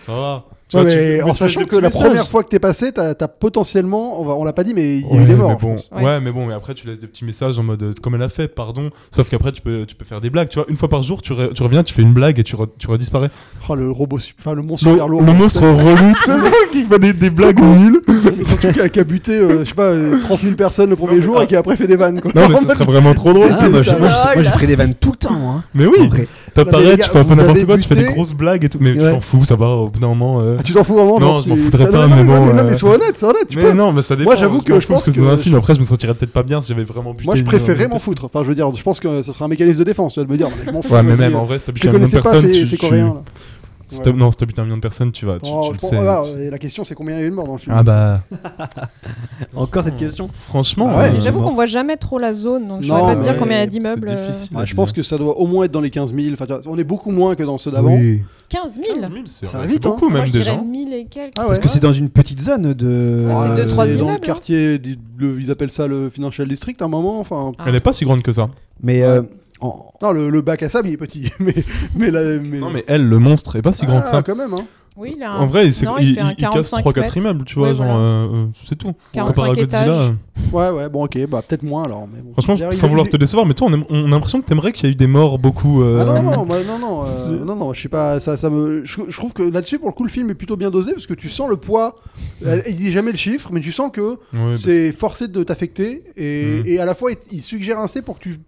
Ça va. Tu Ouais, vois, tu- mais en tu sachant que la messages. première fois que t'es passé, t'as potentiellement, on, va, on l'a pas dit, mais il y a eu Ouais, des morts. bon, ouais. mais bon, mais après tu laisses des petits messages en mode euh, comme elle a fait, pardon. Sauf qu'après tu peux, tu peux faire des blagues, tu vois. Une fois par jour, tu, re- tu reviens, tu fais une blague et tu, re- tu redisparais. Oh, le robot, enfin le monstre Le, super lourd. le monstre [LAUGHS] relou, [LAUGHS] qui fait des, des blagues nulles. [LAUGHS] Surtout qui a, qui a buté, euh, je sais pas, euh, 30 000 personnes le premier jour et qui après fait des vannes. Quoi. Non, mais ça serait vraiment trop drôle. Ah, moi, je, Lol. ferais des vannes tout le temps, hein. Mais oui, gars, tu fais un peu n'importe quoi, tu fais des grosses blagues et tout. Mais tu Ouais. t'en fous, ça va, au bout d'un moment. euh, Ah, tu t'en fous vraiment Non, je tu- m'en foutrais pas, mais bon, Non, euh, mais sois honnête, sois honnête. tu Mais peux- non, mais ça dépend. Moi, j'avoue que je pense que- dans un film, après, je me sentirais peut-être pas bien si j'avais vraiment buté. Moi, je préférerais m'en personne. foutre. Enfin, je veux dire, je pense que ce serait un mécanisme de défense, tu vas me dire. mais Je m'en [LAUGHS] fous. Ouais, mais même en vrai, si t'as buté million de connaissais si t'as- Non, si t'as buté un million de personnes, tu vas. Tu Oh, tu le sais. voilà, tu- et la question, c'est combien il y a eu de morts dans le film Ah bah. [LAUGHS] Encore cette question [LAUGHS] Franchement. Bah ouais. euh, J'avoue qu'on voit jamais trop la zone, donc je Non, saurais pas te dire ouais, combien il y a d'immeubles. euh, difficile. Ouais, Je pense que ça doit au moins être dans les 15 000. Enfin, on est beaucoup moins que dans ceux d'avant. Oui. 15 000 15 000, c'est hein. beaucoup Moi, même je déjà. dirais 1000 et quelques. Ah ouais. Parce que c'est dans une petite zone de. Ouais, c'est dans le immeubles, hein. quartier, le- ils appellent ça le Financial District à un moment. Enfin, Ah. Elle est pas si grande que ça. Mais euh, en- non, le, le bac à sable, il est petit. [LAUGHS] mais, mais, la- mais... Non, mais elle, le monstre, est pas si grand que Ah, ça. quand même. Hein. Oui, il a un... En vrai, il, non, il, il un il- il casse 45 3-4 mètres. immeubles, tu vois, Ouais, genre, voilà. euh, euh, c'est tout. 45 Comparé à Godzilla, étages. euh, Ouais, ouais, bon, ok, bah peut-être moins alors. Mais bon. Franchement, sans vouloir te décevoir, mais toi, on, a l'impression que t'aimerais qu'il y ait eu des morts beaucoup. euh, Ah non, non, moi, non, non, euh, [LAUGHS] non, non, je sais pas, ça, ça me, je, je trouve que là-dessus, pour le coup, le film est plutôt bien dosé parce que tu sens le poids. Elle- Il dit jamais le chiffre, mais tu sens que ouais, bah, c'est forcé de t'affecter et, Mhm. et à la fois il, suggère assez pour que tu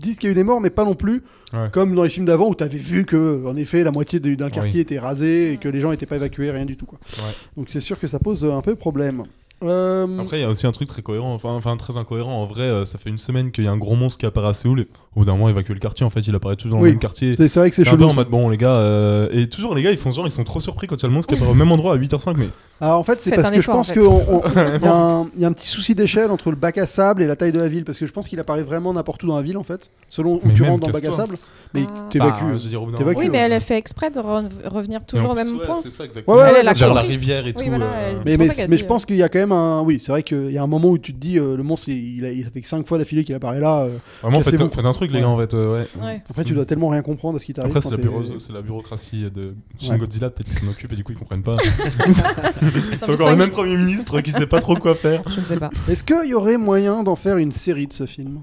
dises qu'il y a eu des morts, mais pas non plus Ouais. comme dans les films d'avant où tu avais vu que, en effet, la moitié d'un Oui. quartier était rasé et que les gens n'étaient pas évacués, rien du tout. Quoi. Ouais. Donc c'est sûr que ça pose euh, un peu problème. Euh, Après, il y a aussi un truc très cohérent, enfin, enfin très incohérent. En vrai, euh, ça fait une semaine qu'il y a un gros monstre qui apparaît à Séoul et au bout d'un moment, évacuer le quartier. En fait, il apparaît toujours dans Oui. le même quartier. c'est vrai que c'est C'est un peu chelou. en ça. mode bon, les gars. euh, Et toujours, les gars, ils font genre, ils sont trop surpris quand il y a le monstre qui apparaît au même endroit à 8h05. Mais Alors en fait, c'est parce que je pense en qu'il [LAUGHS] y, a un- il y a un petit souci d'échelle entre le bac à sable et la taille de la ville, parce que je pense qu'il apparaît vraiment n'importe où dans la ville en fait, selon où Mais tu rentres dans le bac à sable, mais Ah. t'évacues. Bah, je veux dire, au bout d'un T'évacues, moment, Oui, mais ouais. elle a fait exprès de re- revenir toujours au même ouais, point. C'est ça, exactement. Ouais, ouais, Elle a Vers la compris. rivière et Oui, tout. voilà, euh, elle- Mais, C'est mais, pour ça qu'elle mais dit, je pense qu'il y a quand même un. Oui, c'est vrai qu'il y a un moment où tu te dis euh, le monstre, il, il a, il a fait que 5 fois d'affilée qu'il apparaît là. euh, Vraiment, faites, Cassez-vous. faites un truc, les gars, en fait. euh, ouais. Ouais. après, tu dois tellement rien comprendre à ce qui t'arrive. Après, c'est quand la, t'es- bureau- c'est la bureaucratie de Shin Ouais. Godzilla, peut-être qu'ils s'en occupent et du coup ils comprennent pas. [LAUGHS] C'est encore le même Premier ministre qui sait pas trop quoi faire. Je ne sais pas. Est-ce qu'il y aurait moyen d'en faire une série de ce film?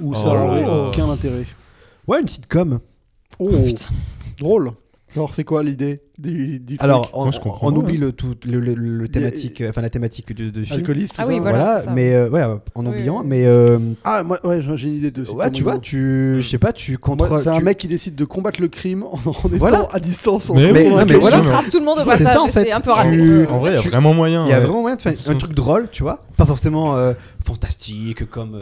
Ou ça Oh. aurait aucun intérêt Ouais, une sitcom. Oh, Putain. drôle. Alors, c'est quoi l'idée? Du, du truc Alors, on, Moi, je comprends, on ouais. oublie le, tout, le, le- le thématique, enfin la thématique du film. alcooliste, tout Ah ça oui, voilà. ça. mais euh, ouais, en oubliant, oui. mais euh, Ah, moi, ouais, j'ai une idée de ouais, tu vois, tu, je sais pas, tu contrôles. C'est un mec qui décide de combattre le crime en, en étant Voilà. à distance. en Mais de mais les voilà. Il écrase tout le monde au C'est ça, passage en et fait. c'est un peu Tu- raté. En vrai, il y a vraiment moyen. Il y a vraiment moyen de faire un truc drôle, tu vois. Pas forcément euh, fantastique comme,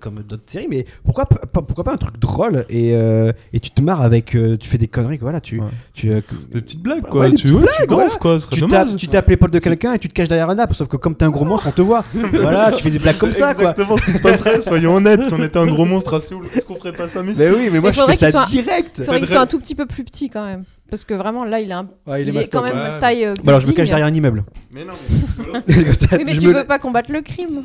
comme d'autres séries, mais pourquoi, pourquoi pas un truc drôle et, et tu te marres avec. tu fais des conneries, quoi, voilà. Tu, tu, Des petites blagues, Quoi. tu, petites ouais, tu blagues, danses, voilà. quoi. Ce serait tu dommage. tapes, tu tapes l'épaule de quelqu'un et tu te caches derrière un arbre, sauf que comme t'es un gros monstre, on te voit. [LAUGHS] voilà, tu fais des blagues comme ça, quoi. exactement ce qui se passerait, soyons honnêtes. Si on était un gros monstre Séoul, est-ce qu'on ferait pas ça, mais Mais oui, mais moi Il je fais ça qu'il soit- direct. Il faudrait qu'il soit un tout petit peu plus petit quand même. Parce que vraiment, là, il, est un... Ouais, il, il est est quand même ouais. taille. euh, Bah alors je me cache derrière un immeuble. Mais non, [LAUGHS] Oui, mais Je tu veux pas combattre le crime.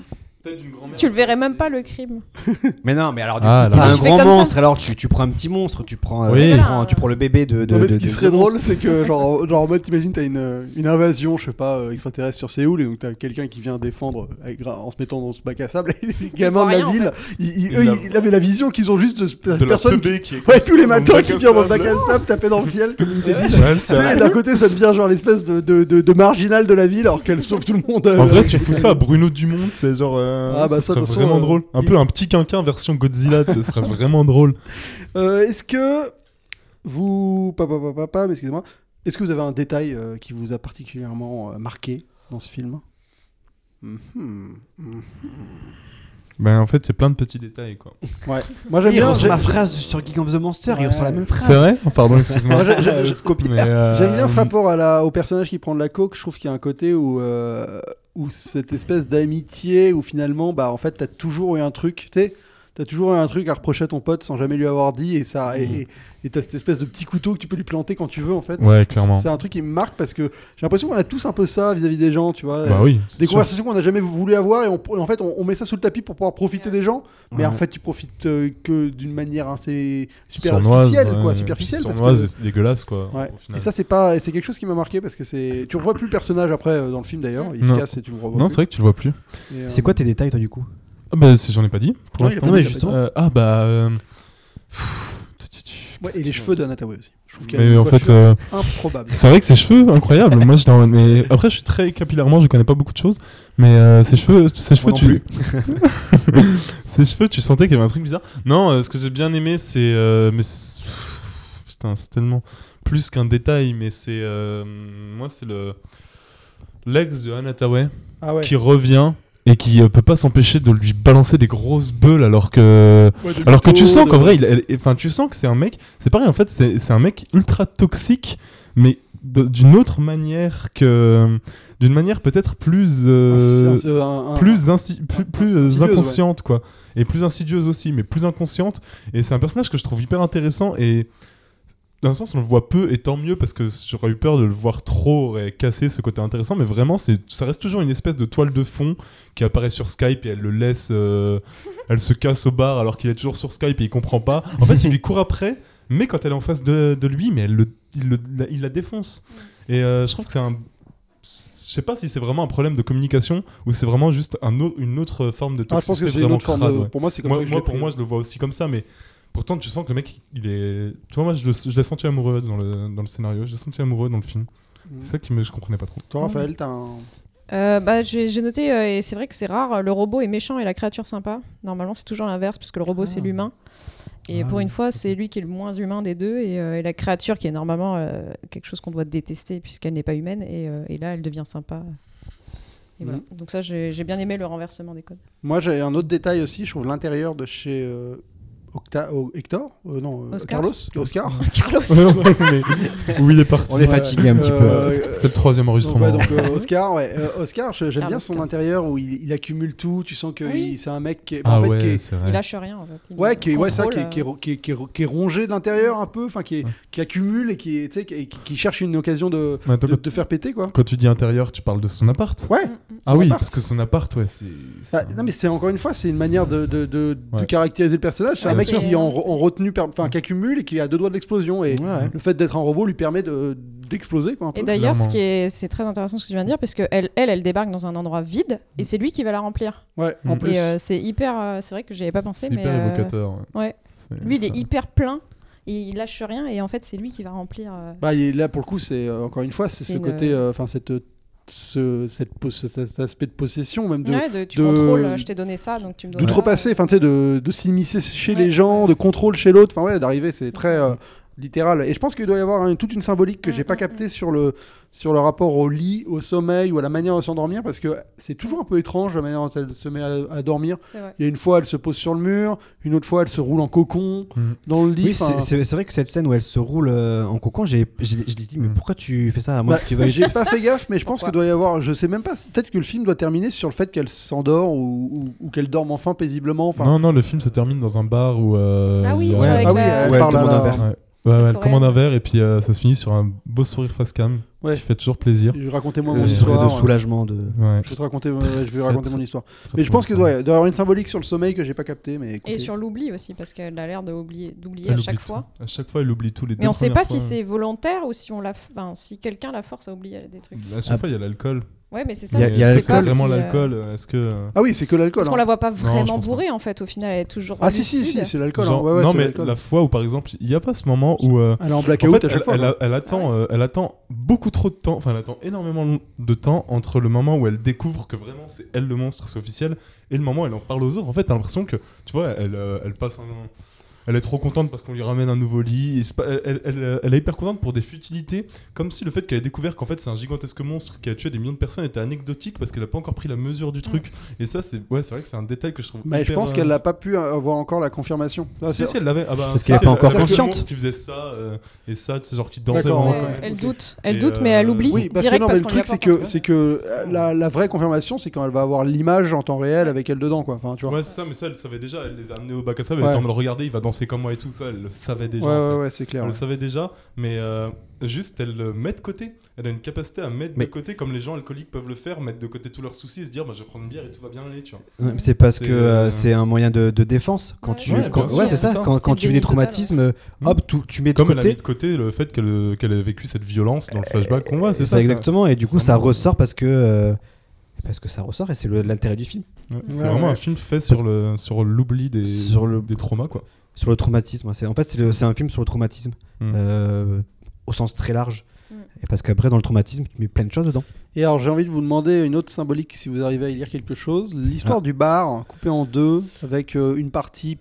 Tu le verrais même pas, le crime. [LAUGHS] Mais non, mais alors du Ah, coup, c'est alors. un Tu fais grand comme ça. monstre. Alors tu, tu prends un petit monstre, tu prends, euh, Oui. tu, prends, tu prends le bébé de. de, Non, mais de- ce qui de- serait de drôle, c'est que, genre, [LAUGHS] genre en mode, t'imagines, t'as une, une invasion, je sais pas, euh, extraterrestre sur Séoul, et donc t'as quelqu'un qui vient défendre avec, en se mettant dans ce bac à sable, et les gamins de la rien, en ville, ils, ils- Il eux, ils, ils avaient la vision qu'ils ont juste de ce- De personne qui, qui ouais, tous les ça, dans le matins bac qui à vient dans le bac sable. à sable, taper dans le ciel comme une débile. Ouais, Tu sais, d'un côté, ça devient genre l'espèce de, de, de, de marginal de la ville, alors qu'elle sauve tout le monde. euh, En vrai, tu fous ça à Bruno Dumont, c'est genre. euh, Ah, bah, ça, serait façon, vraiment euh, drôle. Un il- peu un petit quinquin version Godzilla, ce serait [LAUGHS] vraiment drôle. Euh, Est-ce que vous, papa, papa, papa, mais excusez-moi, est-ce que vous avez un détail euh, qui vous a particulièrement euh, marqué dans ce film? Mhm, mhm. Ben, en fait, c'est plein de petits détails, quoi. Ouais. Moi j'aime Il bien. la phrase sur Geek of the Monster, il Ouais. ressort la même phrase. C'est vrai? Oh, Pardon, excuse-moi. J'ai- Mais, euh, J'aime bien ce rapport à la, au personnage qui prend de la coke. Je trouve qu'il y a un côté où, euh, où cette espèce d'amitié où finalement, bah, en fait, t'as toujours eu un truc, tu sais, t'as toujours eu un truc à reprocher à ton pote sans jamais lui avoir dit et ça, et- Mm. et et t'as cette espèce de petit couteau que tu peux lui planter quand tu veux en fait. Ouais, clairement. C'est un truc qui me marque parce que j'ai l'impression qu'on a tous un peu ça vis-à-vis des gens, tu vois. Bah oui. Des sûr. conversations qu'on n'a jamais voulu avoir et on, et en fait on, on met ça sous le tapis pour pouvoir profiter des gens, mais Ouais. en fait tu profites euh, que d'une manière assez Sournoise, superficielle, quoi, ouais. superficielle. Puis parce Sournoise que- dégueulasse, quoi. Ouais. au final. Et ça, c'est pas, c'est quelque chose qui m'a marqué parce que c'est, tu revois plus le personnage après euh, dans le film d'ailleurs. Il se Non. casse et tu le revois. Non, c'est vrai que tu le vois plus. Euh, C'est quoi tes détails, toi, du coup? Ah bah, c'est- j'en ai pas dit pour l'instant. mais justement. Euh, ah bah. euh, Ouais, et les cheveux de Hathaway aussi. Je trouve qu'il y a Mais en fait, euh, improbable. c'est vrai que ses cheveux, incroyables. Moi, j'étais en- mais après, je suis très capillairement, je connais pas beaucoup de choses. Mais euh, ses cheveux, ses cheveux, tu. [LAUGHS] ses cheveux, tu sentais qu'il y avait un truc bizarre. Non, euh, ce que j'ai bien aimé, c'est. euh, mais c'est- putain, c'est tellement plus qu'un détail, mais c'est. euh, moi, c'est le. L'ex de Anne Hathaway Ah ouais. qui revient et qui euh, peut pas s'empêcher de lui balancer des grosses beules alors que. Ouais, Alors que tu sens qu'en vrai, il, enfin, tu sens que c'est un mec. C'est pareil, en fait, c'est c'est un mec ultra toxique, mais d'une autre manière que, d'une manière peut-être plus, euh, Un- un- plus, insi- plus, plus, inconsciente, quoi, et plus insidieuse aussi, mais plus inconsciente. Et c'est un personnage que je trouve hyper intéressant et. Dans un sens, on le voit peu et tant mieux parce que j'aurais eu peur de le voir trop et casser ce côté intéressant, mais vraiment, c'est, ça reste toujours une espèce de toile de fond qui apparaît sur Skype et elle le laisse, euh, elle se casse au bar alors qu'il est toujours sur Skype et il comprend pas. En fait, il lui court après, mais quand elle est en face de, de lui, mais elle le, il, le- la, il la défonce. Et euh, je trouve que c'est un. Je sais pas si c'est vraiment un problème de communication ou c'est vraiment juste un une autre forme de Ah, je pense toxicité que c'est une vraiment forme. crade, de- ouais. Pour moi, c'est comme Moi, ça que je moi, l'ai pour pris. moi, je le vois aussi comme ça, mais pourtant, tu sens que le mec, il est. Tu vois, moi, je, je l'ai senti amoureux dans le, dans le scénario, je l'ai senti amoureux dans le film. Mhm. C'est ça qui me, je comprenais pas trop. Toi, Raphaël, t'as un. Euh, bah, j'ai noté, euh, et c'est vrai que c'est rare, le robot est méchant et la créature sympa. Normalement, c'est toujours l'inverse, puisque le robot, c'est Ah. l'humain. Et Ah pour oui. une fois, c'est lui qui est le moins humain des deux, et, euh, et la créature qui est normalement euh, quelque chose qu'on doit détester, puisqu'elle n'est pas humaine, et, euh, et là, elle devient sympa. Et voilà. Donc ça, j'ai bien aimé le renversement des codes. Moi, j'ai un autre détail aussi. Je trouve l'intérieur de chez euh, Octa... oh, Hector Euh, Non, euh, Oscar. Carlos Oscar. [LAUGHS] Carlos Mais où il est parti On est fatigué un petit peu. Euh, C'est le troisième Donc, enregistrement. ouais, donc, euh, Oscar, ouais. Euh, Oscar, je- j'aime bien son Oscar. intérieur où il, il accumule tout. Tu sens que Oui. c'est un mec qui est, ah en fait, ouais, qui est. Il lâche rien, en fait. Il Ouais, qui est, ouais, ça, qui est, contrôle, qui est ro- qui est- qui est- qui est rongé de l'intérieur un peu, enfin qui, est- Ouais. qui accumule et qui, cherche une occasion de, de faire péter quoi. quand tu dis intérieur, tu parles de son appart Ouais. mm, mm. Ah oui, appart. parce que son appart, ouais, c'est. Ah, un- non mais c'est encore une fois c'est une manière de, de, caractériser le personnage. C'est un mec qui est en, per- enfin qui accumule et qui est à deux doigts de l'explosion et Ouais. le fait d'être un robot lui permet de d'exploser peu. Et d'ailleurs, ce qui est, c'est très intéressant ce que tu viens de dire, parce que elle, elle, elle débarque dans un endroit vide, et c'est lui qui va la remplir. Ouais, en Mm. plus. Et euh, c'est hyper, euh, c'est vrai que j'y avais pas pensé, c'est mais hyper euh, évocateur. ouais. lui, il est hyper plein, il lâche rien, et en fait, c'est lui qui va remplir. euh, Bah, il est- là pour le coup c'est euh, encore une fois c'est ce une- côté, euh, enfin cette ce, cette, cet aspect de possession même de ouais, de- tu de- contrôles, euh, je t'ai donné ça, donc tu me donnes. ça. d'outrepasser, enfin tu sais, de, de s'immiscer chez Ouais. les gens, de contrôle chez l'autre, enfin ouais, d'arriver, c'est très euh, littéral. Et je pense qu'il doit y avoir un- toute une symbolique que Mm, j'ai pas mm, captée sur le sur le rapport au lit, au sommeil ou à la manière de s'endormir, parce que c'est toujours un peu étrange la manière dont elle se met à, à dormir. Il y a une fois, elle se pose sur le mur, une autre fois, elle se roule en cocon Mm. dans le lit. Oui, c'est- vrai que cette scène où elle se roule euh, en cocon, j'ai j'ai- je lui dit, mais Mm. pourquoi tu fais ça à moi bah, [LAUGHS] j'ai pas fait gaffe, mais je pense qu'il doit y avoir, je sais même pas, peut-être que le film doit terminer sur le fait qu'elle s'endort ou, ou- ou qu'elle dorme enfin paisiblement. Enfin, Non, non, le film se termine dans un bar où. euh, Ah oui, Ouais, ah oui, la- elle Ouais, parle à la-. Ouais, elle commande un verre et puis euh, ça se finit sur un beau sourire face cam Ouais. qui fait toujours plaisir. Racontez-moi Le mon Euh, histoire. de soulagement de. Ouais. Je vais te raconter, je vais raconter mon histoire. Mais je pense qu'il fort. doit, doit y avoir une symbolique sur le sommeil que j'ai pas capté. Mais Et sur l'oubli aussi, parce qu'elle a l'air d'oublier à oublie chaque tout. fois. À chaque fois, elle oublie tous les Mais on sait pas si c'est volontaire ou si on la, enfin, si quelqu'un la force à oublier des trucs. À chaque fois, il y a l'alcool. Ouais, mais c'est ça. Il y a- y vraiment si, l'alcool. euh, Est-ce que. Ah oui, c'est que l'alcool. Parce qu'on hein. la voit pas vraiment bourrée en fait. Au final, elle est toujours. Ah si si si, c'est l'alcool. hein. Genre- Ouais, ouais, non, mais la fois où, par exemple, il n'y a pas ce moment où. euh, Elle est en En blackout fait, à chaque elle, fois. elle quoi. a- elle attend, euh, elle attend beaucoup trop de temps, enfin elle attend énormément de temps entre le moment où elle découvre que vraiment c'est elle le monstre, c'est officiel, et le moment où elle en parle aux autres. En fait, t'as l'impression que, tu vois, elle, euh, elle passe un, elle est trop contente parce qu'on lui ramène un nouveau lit. et c'est pas- elle, elle- elle est hyper contente pour des futilités, comme si le fait qu'elle ait découvert qu'en fait c'est un gigantesque monstre qui a tué des millions de personnes était anecdotique parce qu'elle a pas encore pris la mesure du truc. Et ça, c'est ouais, vrai que c'est un détail que je trouve. Mais je pense euh, qu'elle n'a pas pu avoir encore la confirmation. Ah, Si, c'est- si, elle l'avait. Ah bah, Parce qu'elle est si, pas encore le consciente. qui faisait ça euh, et ça, c'est genre qui dansait vraiment ouais, elle. elle doute, elle doute, mais euh, elle oublie Oui, parce que direct non, mais le truc c'est que c'est que euh, la, la vraie confirmation c'est quand elle va avoir l'image en temps réel avec elle dedans quoi. Enfin tu vois. Ouais, c'est ça, mais ça, elle le savait déjà. Elle les a amenés au bac à sable. Elle mode regardez, il va danser comme moi et tout. Ça, elle le savait déjà. ouais en ouais, fait. ouais, c'est clair. Elle ouais. le savait déjà, mais euh, juste elle le met de côté. Elle a une capacité à mettre Mais- de côté, comme les gens alcooliques peuvent le faire, mettre de côté tous leurs soucis et se dire bah, je vais prendre une bière et tout va bien aller, tu vois. C'est parce que euh, euh, c'est un moyen de, de défense. Quand Ouais, tu, ouais, quand- sûr, c'est ça. Quand, tu vis des total, traumatismes, hop, tout- tu mets de Comme elle a mis côté. de côté le fait qu'elle qu'elle a vécu cette violence dans le flashback qu'on voit, c'est C'est ça. exactement. Et du coup, ça ressort parce que parce que ça ressort et c'est l'intérêt du film Ouais, C'est Ouais, vraiment ouais. un film fait sur le sur l'oubli des Sur le- des traumas quoi. Sur le traumatisme. C'est en fait c'est le- c'est un film sur le traumatisme Mm. euh, au sens très large. Mm. Et parce qu'après dans le traumatisme, tu mets plein de choses dedans. Et alors j'ai envie de vous demander une autre symbolique si vous arrivez à y lire quelque chose. L'histoire Ah. du bar coupé en deux avec euh, une partie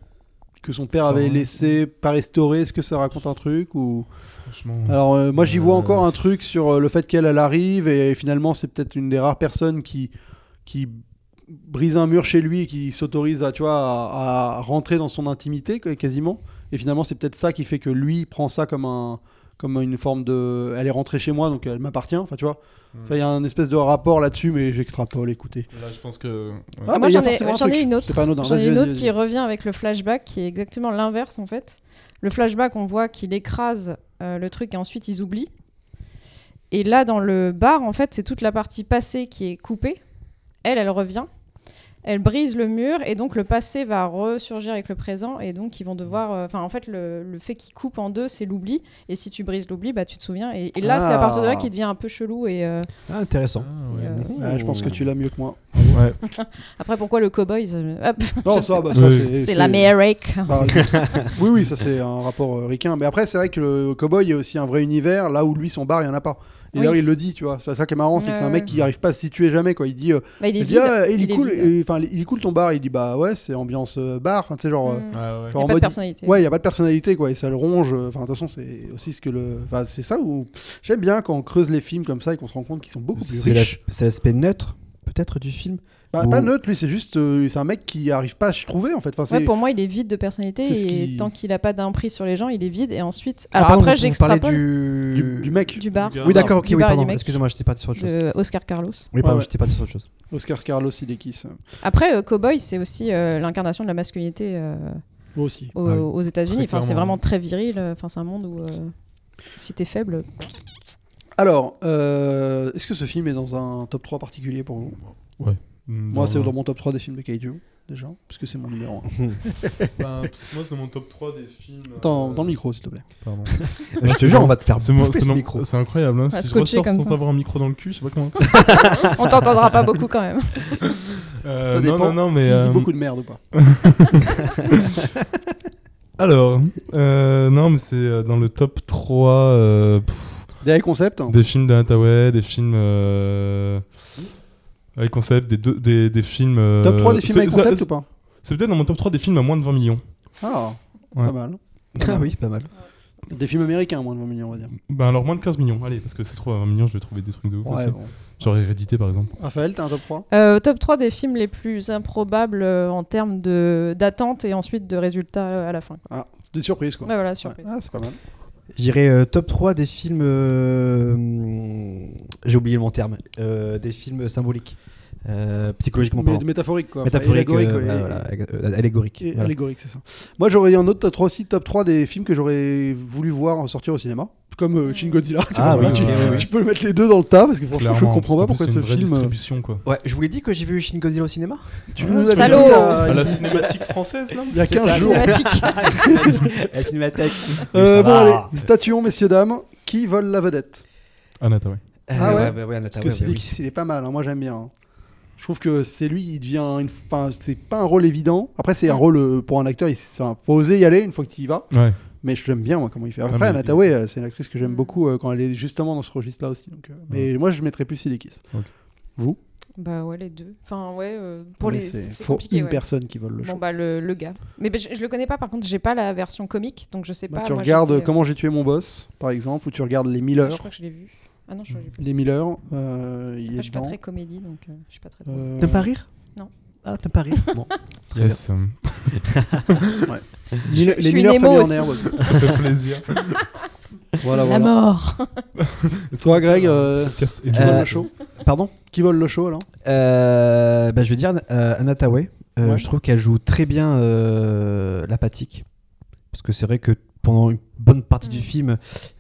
que son père avait Ouais. laissée pas restaurée. Est-ce que ça raconte un truc ou? Franchement. Alors euh, moi j'y vois Euh. encore un truc sur le fait qu'elle elle arrive et finalement c'est peut-être une des rares personnes qui qui brise un mur chez lui et qui s'autorise à tu vois à, à rentrer dans son intimité quasiment et finalement c'est peut-être ça qui fait que lui prend ça comme un comme une forme de elle est rentrée chez moi donc elle m'appartient enfin tu vois Enfin, il y a un espèce de rapport là-dessus mais j'extrapole écoutez Là, je pense que. ouais. Ah, Moi, bah, il y a j'en ai- un une autre. J'en ai une vas-y, autre vas-y. qui revient avec le flashback qui est exactement l'inverse en fait. Le flashback, on voit qu'il écrase euh, le truc et ensuite ils oublient. Et là, dans le bar, en fait, c'est toute la partie passée qui est coupée. Elle, elle revient. Elle brise le mur et donc le passé va ressurgir avec le présent et donc ils vont devoir. euh, Enfin, en fait, le, le fait qu'il coupe en deux, c'est l'oubli. Et si tu brises l'oubli, bah tu te souviens. Et, et là, c'est à partir de là Ah. qu'il devient un peu chelou. Et euh, Ah, intéressant. Ah, ouais. euh, Ah, je pense que tu l'as mieux que moi Ouais. [LAUGHS] après, pourquoi le cowboy hop, non [LAUGHS] ça bah, ça Oui. c'est l'Amérique. [LAUGHS] Bah, oui, oui, ça c'est un rapport euh, ricain. Mais après, c'est vrai que le cowboy, il y a aussi un vrai univers, là où lui, son bar, il n'y en a pas. Et Oui. d'ailleurs, il le dit, tu vois. C'est ça qui est marrant, c'est que c'est un mec qui n'arrive pas à se situer jamais, quoi. Il dit, Bah, il est il, dit, vide. ah, il, est Il est cool, vide. et, enfin, il est cool ton bar. Il dit, bah ouais, c'est ambiance euh, bar. Enfin, tu sais, genre. euh, Mm. Ouais, ouais. genre Y a pas de personnalité. Ouais, il n'y a pas de personnalité, quoi. Et ça le ronge. Enfin, de toute façon, c'est aussi ce que le. Enfin, c'est ça où. J'aime bien quand on creuse les films comme ça et qu'on se rend compte qu'ils sont beaucoup plus riches. c'est l'aspect neutre peut-être du film. Bah, Pas neutre, lui, c'est juste. euh, c'est un mec qui arrive pas à se trouver, en fait. Enfin, c'est. Ouais, pour moi, il est vide de personnalité et qui- tant qu'il a pas d'emprise sur les gens, il est vide. Et ensuite, Ah, pardon, après, j'extrapole du... du, du mec. du bar. Oui, d'accord, ok, Du oui, pardon. Excusez-moi, j'étais parti sur autre chose. de Oscar Carlos. Oui, pardon, Ouais, j'étais parti sur autre chose. Oscar Carlos Idekis. Après, euh, Cowboy, c'est aussi euh, l'incarnation de la masculinité euh, aussi. au- Ah oui. aux États-Unis. Enfin, c'est vraiment très viril. Enfin, c'est un monde où euh, si t'es faible, Alors, euh, est-ce que ce film est dans un top 3 particulier pour vous Moi, c'est dans mon top 3 des films de Kaiju, déjà, parce que c'est mon numéro 1. [LAUGHS] Bah, moi, c'est dans mon top 3 des films. Attends, euh, dans le micro, s'il te plaît. Pardon. Je te jure, on va te faire C'est mon- bouffer c'est ce non- micro. c'est incroyable. Hein. va Si je scotcher ressors comme sans ça. avoir un micro dans le cul, je sais pas comment. [LAUGHS] on t'entendra pas beaucoup quand même. [LAUGHS] Euh, Ça dépend non, non, non, mais. s'il euh, dit beaucoup de merde ou pas. Alors, euh, non, mais c'est euh, dans le top 3 euh, pff, Des concepts des films d'Hathaway, des films. Euh, avec concept, des, deux- des, des films. euh, Top 3 des films ça- concept ou pas C'est peut-être dans mon top 3 des films à moins de 20 millions. Ah, Ouais. pas mal. [LAUGHS] Ah oui, pas mal. Des films américains, moins de 20 millions, on va dire. Ben alors moins de 15 millions, allez, parce que c'est trop à 20 millions, je vais trouver des trucs de ouf Ouais, aussi. bon. Genre Hérédité par exemple. Raphaël, t'as un top 3 Euh, top 3 des films les plus improbables euh, en termes de- d'attente et ensuite de résultats euh, à la fin. Ah, des surprises, quoi. Ouais, voilà, Ouais. surprise. Ah, c'est pas mal. J'irai euh, top 3 des films. euh, J'ai oublié mon terme. euh, des films symboliques. Euh, psychologiquement Mais parlant. métaphorique, quoi. Enfin, Métaphorique. allégorique, euh, ouais, voilà, et- voilà, euh, allégorique. et- voilà. allégorique, c'est ça. Moi, j'aurais un autre top 3 aussi, top 3 des films que j'aurais voulu voir sortir au cinéma. Comme euh, Shin Godzilla. tu Ah vois, oui, tu, oui, oui. tu peux mettre les deux dans le tas parce que franchement, je comprends pas pourquoi ce vraie film. euh, distribution quoi. Ouais, je vous l'ai dit que j'ai vu Shin Godzilla au cinéma. Tu nous l'avais Salaud dit a- À la cinématique française là il y a C'est 15 ça, jours. Cinématique. [LAUGHS] La cinémathèque. Euh, bon, va. allez, statuons, messieurs, dames. Qui vole la vedette? Anata, ouais. Ah ouais ouais, ouais, ouais, Anata, Parce que ouais, ouais, oui. Kiss, il est pas mal, hein, moi j'aime bien. Je trouve que c'est lui, il devient. Une... Enfin, c'est pas un rôle évident. Après, c'est un rôle euh, pour un acteur, il faut oser y aller une fois que tu y vas. Ouais. Mais je l'aime bien, moi, comment il fait. Ah, Après, Tawai, euh, c'est une actrice que j'aime Mm. beaucoup euh, quand elle est justement dans ce registre-là aussi. Donc, euh, Mais moi, je mettrais plus. Ok. Vous? Bah ouais, les deux. Enfin, ouais, euh, pour Mais les. c'est c'est faut une ouais. personne qui vole le Bon, show. bah, le, le gars. Mais bah, je, je le connais pas, par contre, j'ai pas la version comique, donc je sais Bah, pas. tu moi, regardes j'étais, Comment j'ai tué mon boss, par exemple, ou tu regardes Les Je Miller. crois que je l'ai vu. Ah non, je. Les Miller, euh, il Après, est je suis pas dedans. très comédie, donc euh, je suis pas très. drôle. Euh, T'aimes pas rire Non. Ah, t'aimes pas rire [LAUGHS] Bon. Très Yes, [LAUGHS] Miller- je les suis Miller une émo famille en aussi. [LAUGHS] herbe. ça fait plaisir. Voilà, La voilà. mort Toi, Greg, euh, Podcast qui vole Euh, le show Pardon Qui vole le show, là Euh, bah, Je vais dire euh, Anna Tawai. Euh, Ouais. Je trouve qu'elle joue très bien euh, l'apathique. Parce que c'est vrai que pendant une bonne partie du Mm. film,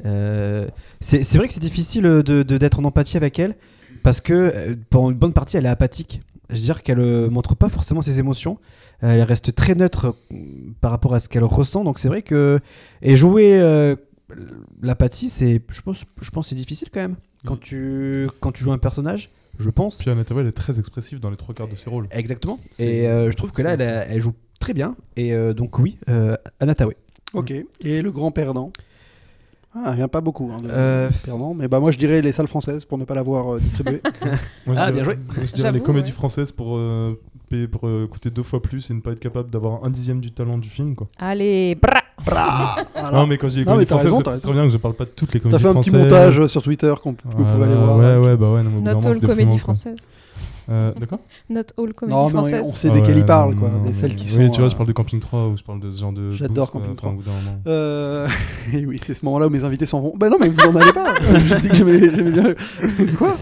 euh, c'est vrai que c'est difficile de de- d'être en empathie avec elle. Parce que euh, pendant une bonne partie, elle est apathique. Je veux dire qu'elle euh, montre pas forcément ses émotions. Elle reste très neutre euh, par rapport à ce qu'elle ressent. Donc c'est vrai que. Et jouer euh, l'apathie, c'est. Je pense, je pense que c'est difficile quand même. Quand, Mm. tu, quand tu joues un personnage, je pense. Puis Anna elle est très expressive dans les trois quarts de ses rôles. Exactement. C'est- Et euh, je trouve que là, elle, joue très bien. Et euh, donc, oui, euh, Anna Tawai. Ok. Et le grand perdant Ah, il n'y a pas beaucoup hein, de Euh. perdants. Mais bah, moi, je dirais les salles françaises pour ne pas l'avoir euh, distribué. [LAUGHS] Moi, Ah, bien joué. moi, Je dirais les comédies ouais. françaises pour, euh, payer, pour euh, coûter deux fois plus et ne pas être capable d'avoir un dixième du talent du film. Quoi. Allez, bra [LAUGHS] Voilà. Non, mais quand je dis comédies t'as françaises, raison, c'est t'as très bien que je parle pas de toutes les T'as comédies fait un petit françaises. montage sur Twitter qu'on- que vous pouvez Voilà, aller voir. Ouais, ouais, bah ouais. non, Not all comédie quoi. Euh, D'accord Not all comédie Non, mais on- française. on sait Ah desquelles ouais, il parle, quoi. non, des celles qui Oui, sont. tu vois, je euh, parle de Camping 3 ou je parle de ce genre de. J'adore Camping euh, enfin, 3. au bout d'un moment. Euh... et [LAUGHS] oui, c'est ce moment-là où mes invités s'en vont. Bah non, mais vous en allez pas. [LAUGHS] J'ai dit que j'aimais bien. [LAUGHS] Quoi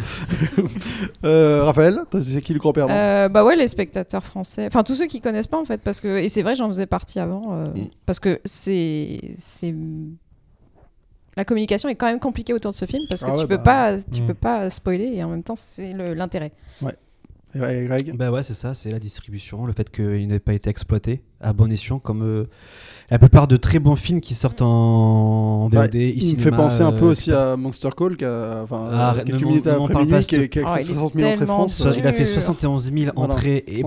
euh, Raphaël, c'est qui le grand perdant Euh, bah ouais, les spectateurs français. Enfin, tous ceux qui connaissent pas en fait, parce que et c'est vrai, j'en faisais partie avant, euh, Mm. parce que c'est c'est la communication est quand même compliquée autour de ce film parce que Ah ouais, tu peux bah. pas tu Mm. peux pas spoiler et en même temps c'est l'intérêt. Et Greg? Bah ouais, c'est ça, c'est la distribution, le fait qu'il n'ait pas été exploité à bon escient, comme euh, la plupart de très bons films qui sortent en Bah, VOD, Il ici. me fait penser un peu aussi à Monster Call, qui a, enfin, Ah, euh, arrête, quelques ne m'en- minutes ne m'en après parle minuit, pas, qui, a- qui a Oh, fait il est 60 millions entrées tellement France. dur. Il a fait Sûr. 71 000 Voilà, entrées et,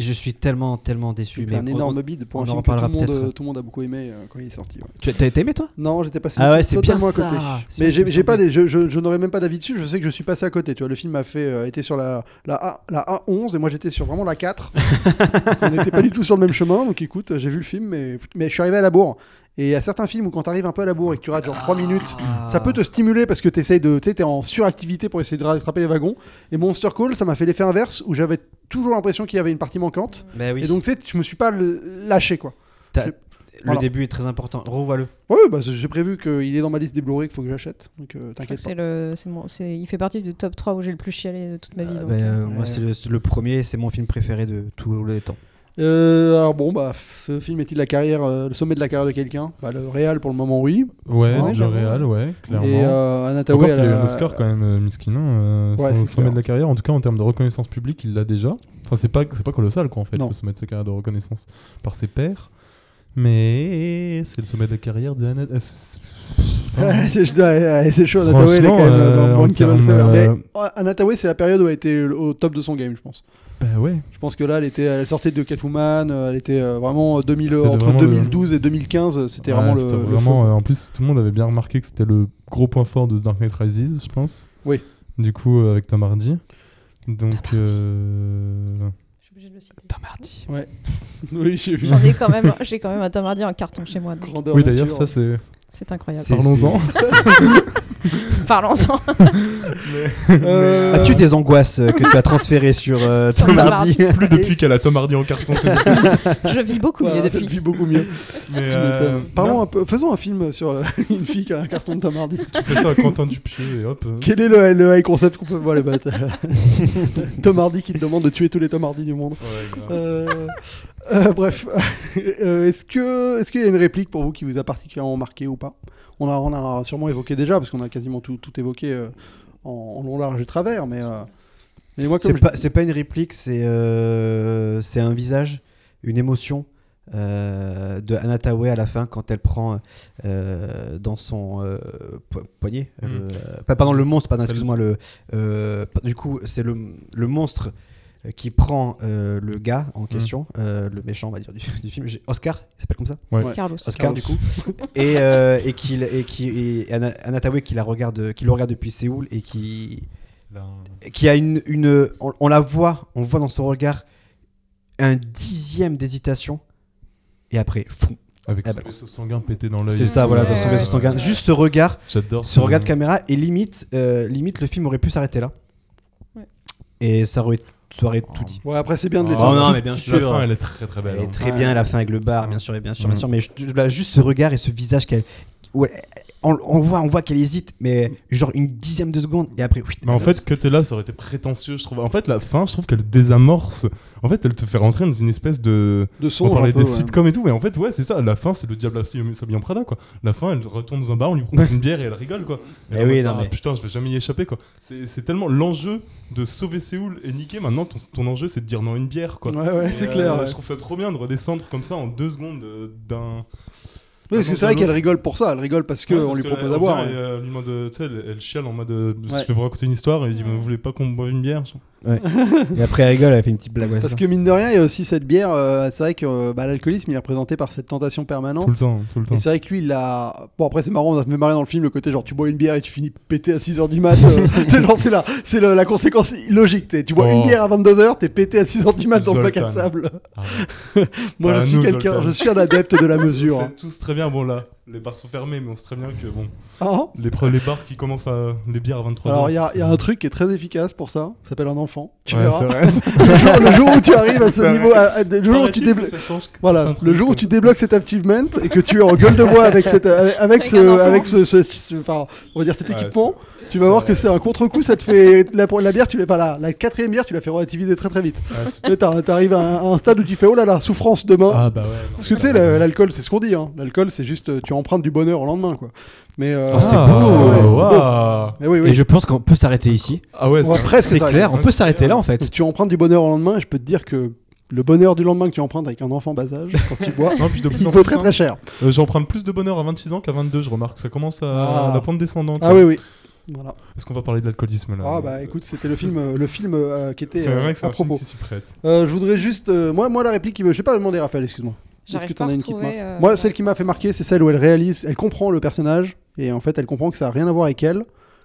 je suis tellement, tellement déçu. C'est un énorme on- bide pour on un en film que tout le, monde, peut-être. euh, tout le monde a beaucoup aimé euh, quand il est sorti. ouais. Tu as été aimé toi? Non, j'étais passé Ah ouais, c'est bien totalement à ça. côté. Mais j'ai pas des, je, je, je n'aurais même pas d'avis dessus. Je sais que je suis passé à côté. Tu vois, le film a fait euh, était sur la la, A, la A11 et moi j'étais sur vraiment la 4. Donc, [LAUGHS] on n'était pas du tout sur le même chemin. Donc écoute, j'ai vu le film, mais mais je suis arrivé à la bourre. Et il y a certains films où quand tu arrives un peu à la bourre et que tu rates genre 3 minutes, Ah. ça peut te stimuler parce que tu essayes de, tu sais, t'es en suractivité pour essayer de rattraper les wagons. Et Monster Call, ça m'a fait l'effet inverse où j'avais toujours l'impression qu'il y avait une partie manquante. Bah oui. Et donc tu sais, je me suis pas lâché quoi. T'as- le voilà. début est très important. Revois-le. Ouais, bah j'ai prévu qu'il est dans ma liste des Blu-ray qu'il faut que j'achète. Donc euh, t'inquiète pas. c'est le c'est mon c'est il fait partie du top 3 où j'ai le plus chialé de toute ma vie. Euh, donc, bah, euh, euh, Moi, c'est le, c'est le premier, c'est mon film préféré de tous les temps. Euh, alors bon, bah, ce film est-il la carrière, euh, le sommet de la carrière de quelqu'un? Bah, Le Real pour le moment, oui. Ouais, Ouais, le j'avoue. Real, ouais, clairement. Et euh, Anna Encore Tawai, qu'il a elle eu a- un Oscar quand même, euh, Miskinin, euh, Ouais, c'est sommet clair. de la carrière. En tout cas, en termes de reconnaissance publique, il l'a déjà. Enfin, c'est pas, c'est pas colossal, quoi, en fait, Non. le sommet de sa carrière de reconnaissance par ses pairs. Mais c'est le sommet de la carrière de Anna. [LAUGHS] euh, c'est- chaud, Anna Tawai, elle est quand Franchement, même Anna Tawai, c'est la période où elle était au top de son game, je pense. Bah ouais. Je pense que là, elle, était, elle sortait de Catwoman, euh, elle était euh, vraiment 2000, C'était entre vraiment le- 2012 et 2015, euh, c'était Ouais, vraiment le, vraiment, euh, en plus, tout le monde avait bien remarqué que c'était le gros point fort de The Dark Knight Rises, je pense. Oui. Du coup, euh, avec Tom Hardy. Donc, Tom Hardy. euh, je suis obligée de le citer. Tom Hardy. [LAUGHS] Oui, j'ai vu. J'en ai quand même j'ai quand même un Tom Hardy en carton chez moi. donc Grandeur oui, d'ailleurs, nature. ça c'est. C'est incroyable. Parlons-en. [LAUGHS] Parlons-en. [LAUGHS] Euh, As-tu des angoisses que tu as transférées sur euh, [LAUGHS] Sur Tom Tom Hardy. Plus depuis qu'elle a Tom Hardy en carton. c'est Je vis beaucoup mieux depuis. depuis beaucoup mieux. Mais, euh. Parlons non, un peu, faisons un film sur euh, une fille qui a un carton de Tom Hardy. Tu fais ça à Quentin Dupieux et hop. Quel est le, le high concept qu'on peut voir les bêtes Tom Hardy qui te demande de tuer tous les Tom Hardy du monde. ouais, euh, bref, [LAUGHS] Euh, est-ce que est-ce qu'il y a une réplique pour vous qui vous a particulièrement marqué ou pas? On a, on a sûrement évoqué déjà parce qu'on a quasiment tout, tout évoqué euh, en, en long, large et travers, mais euh, mais moi comme C'est je- pas, c'est pas une réplique, c'est euh, c'est un visage, une émotion euh, de Anna Tawai à la fin quand elle prend euh, dans son euh, po- poignet. Mm. pardon, le monstre, pardon, excuse-moi. Le, euh, du coup, c'est le, le monstre euh, qui prend euh, le gars en question, euh, le méchant, on va dire, du, du film. Oscar, il s'appelle comme ça Carlos. Oscar, Carlos. du coup. [LAUGHS] et, euh, et, qu'il- et qui et Anna, Anna Tawai qui, la regarde, qui le regarde depuis Séoul et qui Là, qui a une, une on, on la voit, on voit dans son regard un dixième d'hésitation et après, fou, avec Ah son bah. vaisseau sanguin pété dans l'œil. c'est ça, voilà, dans Ouais, son vaisseau sanguin. ouais. Juste ce regard, J'adore ce regard de caméra et limite, euh, limite le film aurait pu s'arrêter là. Ouais. Et ça aurait, ça aurait tout dit. Ouais, après, c'est bien de laisser. Oh un non, mais bien petit La sûr. fin, elle est très très belle. Elle est hein. très Ouais. bien à la fin avec le bar, bien sûr, et bien sûr, bien Mm. sûr. Mais je- là, juste ce regard et ce visage qu'elle, où elle- on, on voit, on voit qu'elle hésite, mais genre une dixième de seconde et après, oui. Mais en fait, que t'es là, ça aurait été prétentieux, je trouve. En fait, la fin, je trouve qu'elle désamorce. En fait, elle te fait rentrer dans une espèce de. de On son. parlait un peu, des ouais. sitcoms et tout, mais en fait, ouais, c'est ça. La fin, c'est le diable s'habille en Prada, quoi. La fin, elle retourne dans un bar, on lui propose une bière et elle rigole, quoi. Eh là, oui, on non, mais- ah, Putain, je vais jamais y échapper, quoi. C'est c'est tellement l'enjeu de sauver Séoul et niquer. Maintenant, ton, ton enjeu, c'est de dire non à une bière, quoi. Ouais, ouais, Et, c'est euh, clair. ouais. Je trouve ça trop bien de redescendre comme ça en deux secondes euh, d'un. Oui, parce que c'est vrai qu'elle rigole pour ça. Elle rigole parce qu'on Ouais, lui propose elle et, euh, elle, elle chiale en mode je vais vous raconter une histoire et il dit vous voulez pas qu'on boive une bière Et après, elle rigole, elle fait une petite blague. ouais, Parce ça. que mine de rien, il y a aussi cette bière. euh, c'est vrai que euh, bah, l'alcoolisme, il est représenté par cette tentation permanente. tout le temps tout le temps Et c'est vrai que lui, il a. Bon, après, c'est marrant, on a fait marrer dans le film le côté genre tu bois une bière et tu finis pété à 6h du mat. euh, [LAUGHS] c'est genre, c'est la, c'est le- la conséquence logique. t'es- Tu bois Oh. une bière à 22h, t'es pété à 6h du mat dans le bac à Zoltan. sable. Arrête. [LAUGHS] Moi, Ah, je suis nous, quelqu'un, Zoltan. je suis un adepte de la [LAUGHS] mesure. c'est tous très bien bon là les bars sont fermés mais on sait très bien que bon Hein les, les bars qui commencent à les bières à 23 Alors, il y a, y un truc qui est très efficace pour ça. Ça s'appelle un enfant. Tu Ouais, verras. c'est vrai. [LAUGHS] le, jour, le jour où tu arrives à ce niveau, à- à- le jour où tu débloques. Voilà, le jour où tu débloques cet achievement et que tu es en gueule de bois avec, cette, avec, ce, avec ce, ce- ce- enfin, on va dire cet Ouais, équipement, tu vas voir que c'est un contre-coup, ça te fait [LAUGHS] la, la bière, tu l'as pas là, la quatrième bière, tu la fais relativiser très très vite. Ouais, c'est- Là, t'as- T'arrives à, un- à un stade où tu fais oh là là, souffrance demain. ah bah ouais Parce que tu sais, la- l'alcool, c'est ce qu'on dit. Hein. L'alcool, c'est juste, tu empruntes du bonheur au lendemain, quoi. Mais euh, Oh, c'est Ah, beau. Ouais, oui, oui. Et je pense qu'on peut s'arrêter ici. ah ouais c'est- presque C'est clair, on peut s'arrêter là en fait. Tu empruntes du bonheur au lendemain, et je peux te dire que le bonheur du lendemain que tu empruntes avec un enfant bas âge, quand tu bois, [LAUGHS] non, puis de plus il en vaut plus, très hein. très cher. Euh, J'emprunte plus de bonheur à 26 ans qu'à 22, je remarque. Ça commence à Ah. la pente descendante. Ah oui, oui. Voilà. Est-ce qu'on va parler de l'alcoolisme là Ah bah écoute, c'était le film, euh, le film euh, qui était C'est euh, vrai que c'est à un film propos. qui s'y prête. Euh, je voudrais juste, euh, moi, moi la réplique, qui je vais pas demander Raphaël, excuse-moi. Est-ce que t'en as une qui te euh, Moi, ouais. celle qui m'a fait marquer, c'est celle où elle réalise, elle comprend le personnage et en fait, elle comprend que ça a rien à voir avec elle,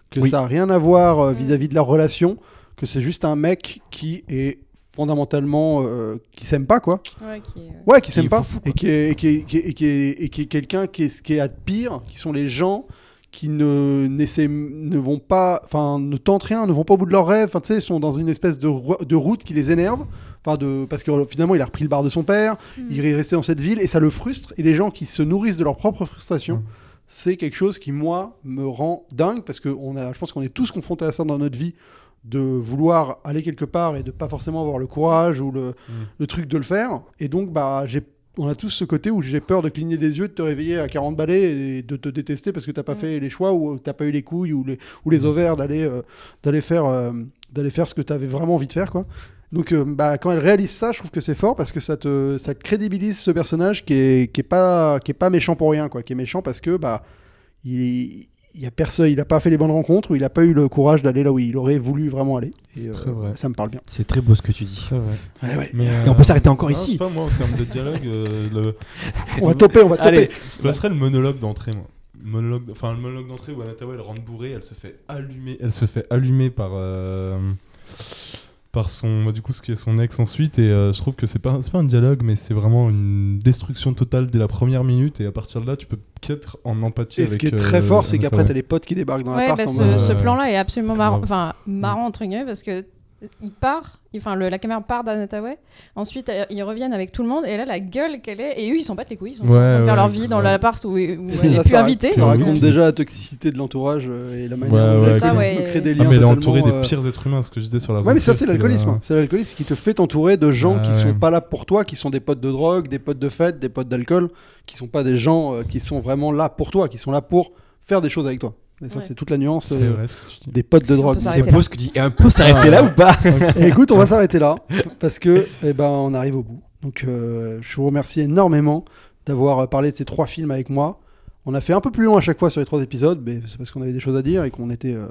que Oui. ça a rien à voir euh, Mm. vis-à-vis de leur relation, que c'est juste un mec qui est fondamentalement euh, qui s'aime pas quoi. Ouais, qui est- Ouais, qui Qui s'aime pas foufou, et qui est, qui est, qui est- qui est- et qui est quelqu'un qui est, qui est à pire, qui sont les gens qui ne ne vont pas, enfin, ne tentent rien, ne vont pas au bout de leurs rêves. Enfin, tu sais, ils sont dans une espèce de, de route qui les énerve. Enfin, de parce que finalement, il a repris le bar de son père, Mm. il est resté dans cette ville et ça le frustre. Et les gens qui se nourrissent de leur propre frustration, Mm. c'est quelque chose qui moi me rend dingue parce que on a, je pense qu'on est tous confrontés à ça dans notre vie de vouloir aller quelque part et de pas forcément avoir le courage ou le, le truc de le faire. Et donc, bah, j'ai, on a tous ce côté où j'ai peur de cligner des yeux, de te réveiller à 40 balais et de te détester parce que t'as pas fait les choix ou t'as pas eu les couilles ou les, ou les ovaires d'aller, euh, d'aller faire, euh, d'aller faire ce que tu avais vraiment envie de faire, quoi. Donc, euh, bah, quand elle réalise ça, je trouve que c'est fort parce que ça te, ça crédibilise ce personnage qui est, qui est pas, qui est pas méchant pour rien, quoi. Qui est méchant parce que, bah, il, il y a personne, il a pas fait les bonnes rencontres ou il a pas eu le courage d'aller là où il aurait voulu vraiment aller. Et, C'est euh, très vrai. Ça me parle bien. C'est très beau ce que tu dis. C'est vrai. Ouais, ouais. Mais, Et on peut s'arrêter encore non, ici. Je sais pas, moi, en termes de dialogue, euh, le... On va toper, on va toper. Allez. je placerais le monologue d'entrée, moi. Monologue, enfin, le monologue d'entrée où Anatawa elle rentre bourrée, elle se fait allumer, elle se fait allumer par. euh, par son du coup ce qui est son ex ensuite et euh, je trouve que c'est pas c'est pas un dialogue mais c'est vraiment une destruction totale dès la première minute et à partir de là tu peux qu'être en empathie Et avec ce qui est euh, très fort, c'est qu'après, t'as les potes qui débarquent dans Ouais, l'appart. bah, en ce, euh, plan-là est absolument marrant, enfin marrant entre guillemets parce que il part, enfin le, la caméra part d'Anataway, ensuite euh, ils reviennent avec tout le monde et là la gueule qu'elle est et eux ils s'en battent les couilles, ils sont Ouais, en train de faire ouais, leur vie dans l'appart où, où [LAUGHS] elle là, est plus ça, invitée. Ça Ouais, raconte déjà la toxicité de l'entourage euh, et la manière Ouais, dont ouais, l'alcoolisme ouais. crée des ah, liens. mais elle est entourée euh, des pires êtres humains ce que je disais sur la Ouais, mais ça, c'est la- l'alcoolisme. C'est l'alcoolisme qui te fait t'entourer de gens qui sont ouais. pas là pour toi, qui sont des potes de drogue, des potes de fête, des potes d'alcool, qui sont pas des gens euh, qui sont vraiment là pour toi, qui sont là pour faire des choses avec toi. Et ça, Ouais. c'est toute la nuance euh, vrai ce que tu dis des potes de drogue. C'est beau ce que tu dis. Et on peut s'arrêter là ou pas [LAUGHS] [LAUGHS] écoute, on va s'arrêter là parce que eh ben, on arrive au bout. Donc, euh, je vous remercie énormément d'avoir euh, parlé de ces trois films avec moi. On a fait un peu plus long à chaque fois sur les trois épisodes, mais c'est parce qu'on avait des choses à dire et qu'on était, euh,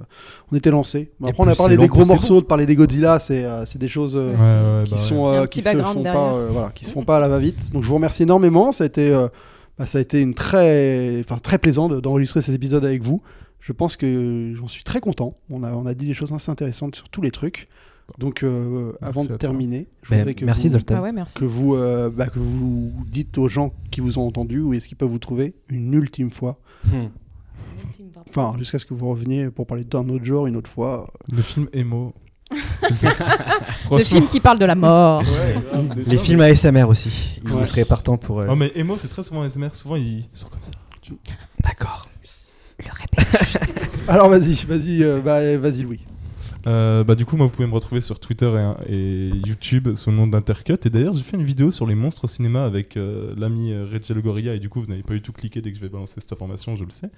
on était lancé. Après, on a parlé des gros morceaux, de parler des Godzilla, c'est euh, c'est des choses euh, Ouais, Ouais, ouais, qui bah ouais. sont qui se font pas, derrière. euh, voilà, qui se font pas à la va-vite. Donc, je vous remercie énormément. Ça a été, euh, bah, ça a été une très, enfin, très plaisant de- d'enregistrer cet épisode avec vous. Je pense que j'en suis très content. On a, on a dit des choses assez intéressantes sur tous les trucs. Donc, euh, avant de terminer, je Ben, voudrais que merci vous. Ah ouais, merci. que vous, euh, bah, que vous dites aux gens qui vous ont entendu où est-ce qu'ils peuvent vous trouver une ultime fois. Hmm. Enfin, jusqu'à ce que vous reveniez pour parler d'un autre genre une autre fois. Le film Emo. [LAUGHS] Le film qui parle de la mort. Les films ASMR aussi. Ils Ouais. seraient partants pour. euh, Oh, mais Emo, c'est très souvent ASMR. Souvent, ils sont comme ça. D'accord. [LAUGHS] Alors, vas-y, vas-y, euh, bah, vas-y, Louis. Euh, bah, du coup, moi, vous pouvez me retrouver sur Twitter et, et YouTube sous le nom d'Intercut. Et d'ailleurs, j'ai fait une vidéo sur les monstres au cinéma avec euh, l'ami euh, Rachel Gorilla. Et du coup, vous n'avez pas eu tout cliqué dès que je vais balancer cette information, je le sais.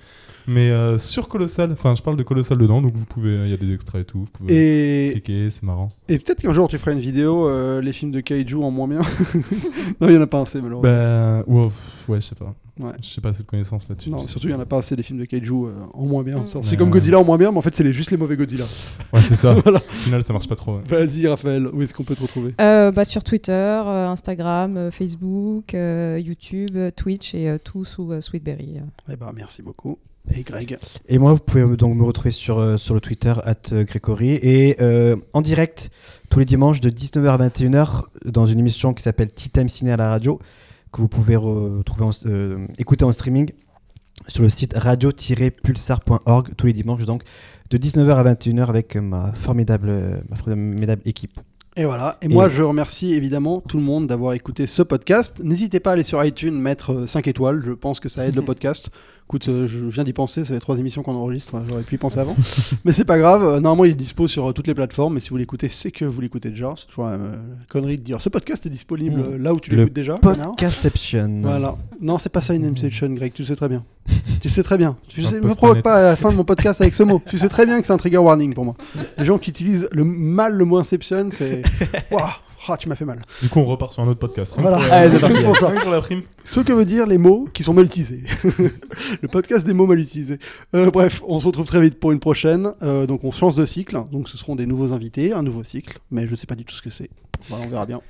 Mais euh, sur Colossal, enfin, je parle de Colossal dedans, donc vous pouvez, il y a des extraits et tout. Vous pouvez Et, cliquer, c'est marrant. et peut-être qu'un jour tu feras une vidéo, euh, les films de Kaiju en moins bien. [LAUGHS] non, il y en a pas assez, malheureusement. Bah, wow, ouais, je sais pas. Ouais. Je sais pas cette connaissance là-dessus. Non, surtout, il y en a pas assez des films de Kaiju euh, en moins bien. Mm. C'est Ouais. comme Godzilla en moins bien, mais en fait, c'est les- juste les mauvais Godzilla. Ouais, c'est ça. [LAUGHS] Voilà. Au final, ça marche pas trop. ouais. Vas-y, Raphaël, où est-ce qu'on peut te retrouver? Euh, bah, sur Twitter, euh, Instagram, euh, Facebook, euh, YouTube, euh, Twitch et euh, tout sous euh, Sweetberry. Eh ben, merci beaucoup. Et Greg? Et moi, vous pouvez donc me retrouver sur, euh, sur le Twitter, at Grégory, et euh, en direct tous les dimanches de 19h à 21h dans une émission qui s'appelle Tea Time Ciné à la radio, que vous pouvez retrouver en- euh, écouter en streaming sur le site radio-pulsar.org tous les dimanches, donc de 19h à 21h avec euh, ma formidable, euh, ma formidable équipe. Et voilà. Et, moi, je remercie évidemment tout le monde d'avoir écouté ce podcast. N'hésitez pas à aller sur iTunes, mettre 5 étoiles. Je pense que ça aide le [LAUGHS] podcast. Écoute, euh, je viens d'y penser. Ça fait trois émissions qu'on enregistre. J'aurais pu y penser avant. [LAUGHS] Mais c'est pas grave. Euh, Normalement, il est dispo sur euh, toutes les plateformes. Mais si vous l'écoutez, c'est que vous l'écoutez déjà. C'est toujours la euh, connerie de dire ce podcast est disponible Mm. euh, là où tu l'écoutes déjà. Podcastception. Voilà. Non, c'est pas ça une Inception, Greg. Tu le sais très bien. Tu le sais très bien. Tu sais, me provoque pas à la fin de mon podcast avec ce mot. tu sais très bien que c'est un trigger warning pour moi. Les gens qui utilisent le mal le mot Inception, c'est. [LAUGHS] Waouh, ah, tu m'as fait mal. Du coup, on repart sur un autre podcast. Rien Voilà. pour Allez, c'est rien pour ça. rien que pour la prime. Ce que veut dire les mots qui sont mal utilisés. [LAUGHS] le podcast des mots mal utilisés. Euh, bref, on se retrouve très vite pour une prochaine. Euh, donc on change de cycle. Donc ce seront des nouveaux invités, un nouveau cycle. Mais je sais pas du tout ce que c'est. Voilà, on verra bien.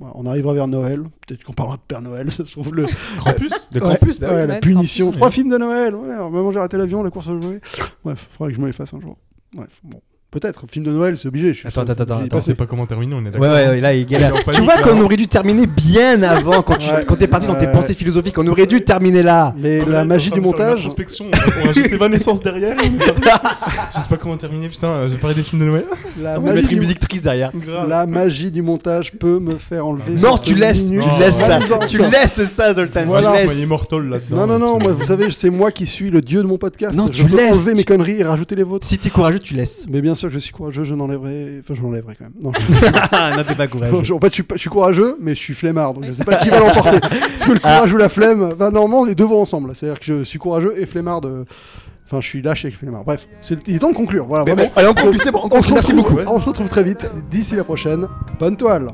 Voilà, on arrivera vers Noël. Peut-être qu'on parlera de Père Noël. [LAUGHS] Ça se trouve le. Krampus [LAUGHS] De Ouais, campus, bah ouais, la punition. Krampus. Trois films de Noël. Ouais, maman, j'ai raté l'avion, la course aux jouets. Bref, faudrait que je me les fasse un jour. Bref, bon. Peut-être, film de Noël, c'est obligé. Je suis Attends, ça, attends, attends, pas comment terminer, on est d'accord. ouais, ouais, là, il galère. Tu vois qu'on aurait dû terminer bien avant, quand tu Ouais. quand t'es parti dans tes pensées philosophiques. On aurait dû terminer là. Mais la magie du montage. introspection, on va- [LAUGHS] on va jeter Evanescence derrière. Je sais pas comment terminer, putain. J'ai parlé des films de Noël. La On va mettre une musique triste derrière. La magie du montage peut me faire enlever. Non, tu laisses, tu laisses ça. Tu laisses ça, Zoltan. Il est laisses. Immortal là-dedans. Non, non, non, vous savez, c'est moi qui suis le dieu de mon podcast. Non, tu peux laisses, enlever tu- mes conneries et rajouter les vôtres. Si t'es courageux, tu laisses. Mais bien sûr que je suis courageux, je n'enlèverai. Enfin, je l'enlèverai quand même. Non, Ah, [LAUGHS] non, t'es pas Non, courageux. je- en fait, je suis, pas- je suis courageux, mais je suis flemmard. Donc, je sais pas [LAUGHS] qui va l'emporter. Est-ce que le courage ou la flemme bah, Normalement, les deux vont ensemble. C'est-à-dire que je suis courageux et flemmard de. Enfin, je suis lâche et flemmard. Bref, c'est- il est temps de conclure. Voilà, Mais vraiment. bon, allez, on conclut, c'est bon, on On se conclut. Merci retrouve- beaucoup. On se retrouve très vite. D'ici la prochaine. Bonne toile.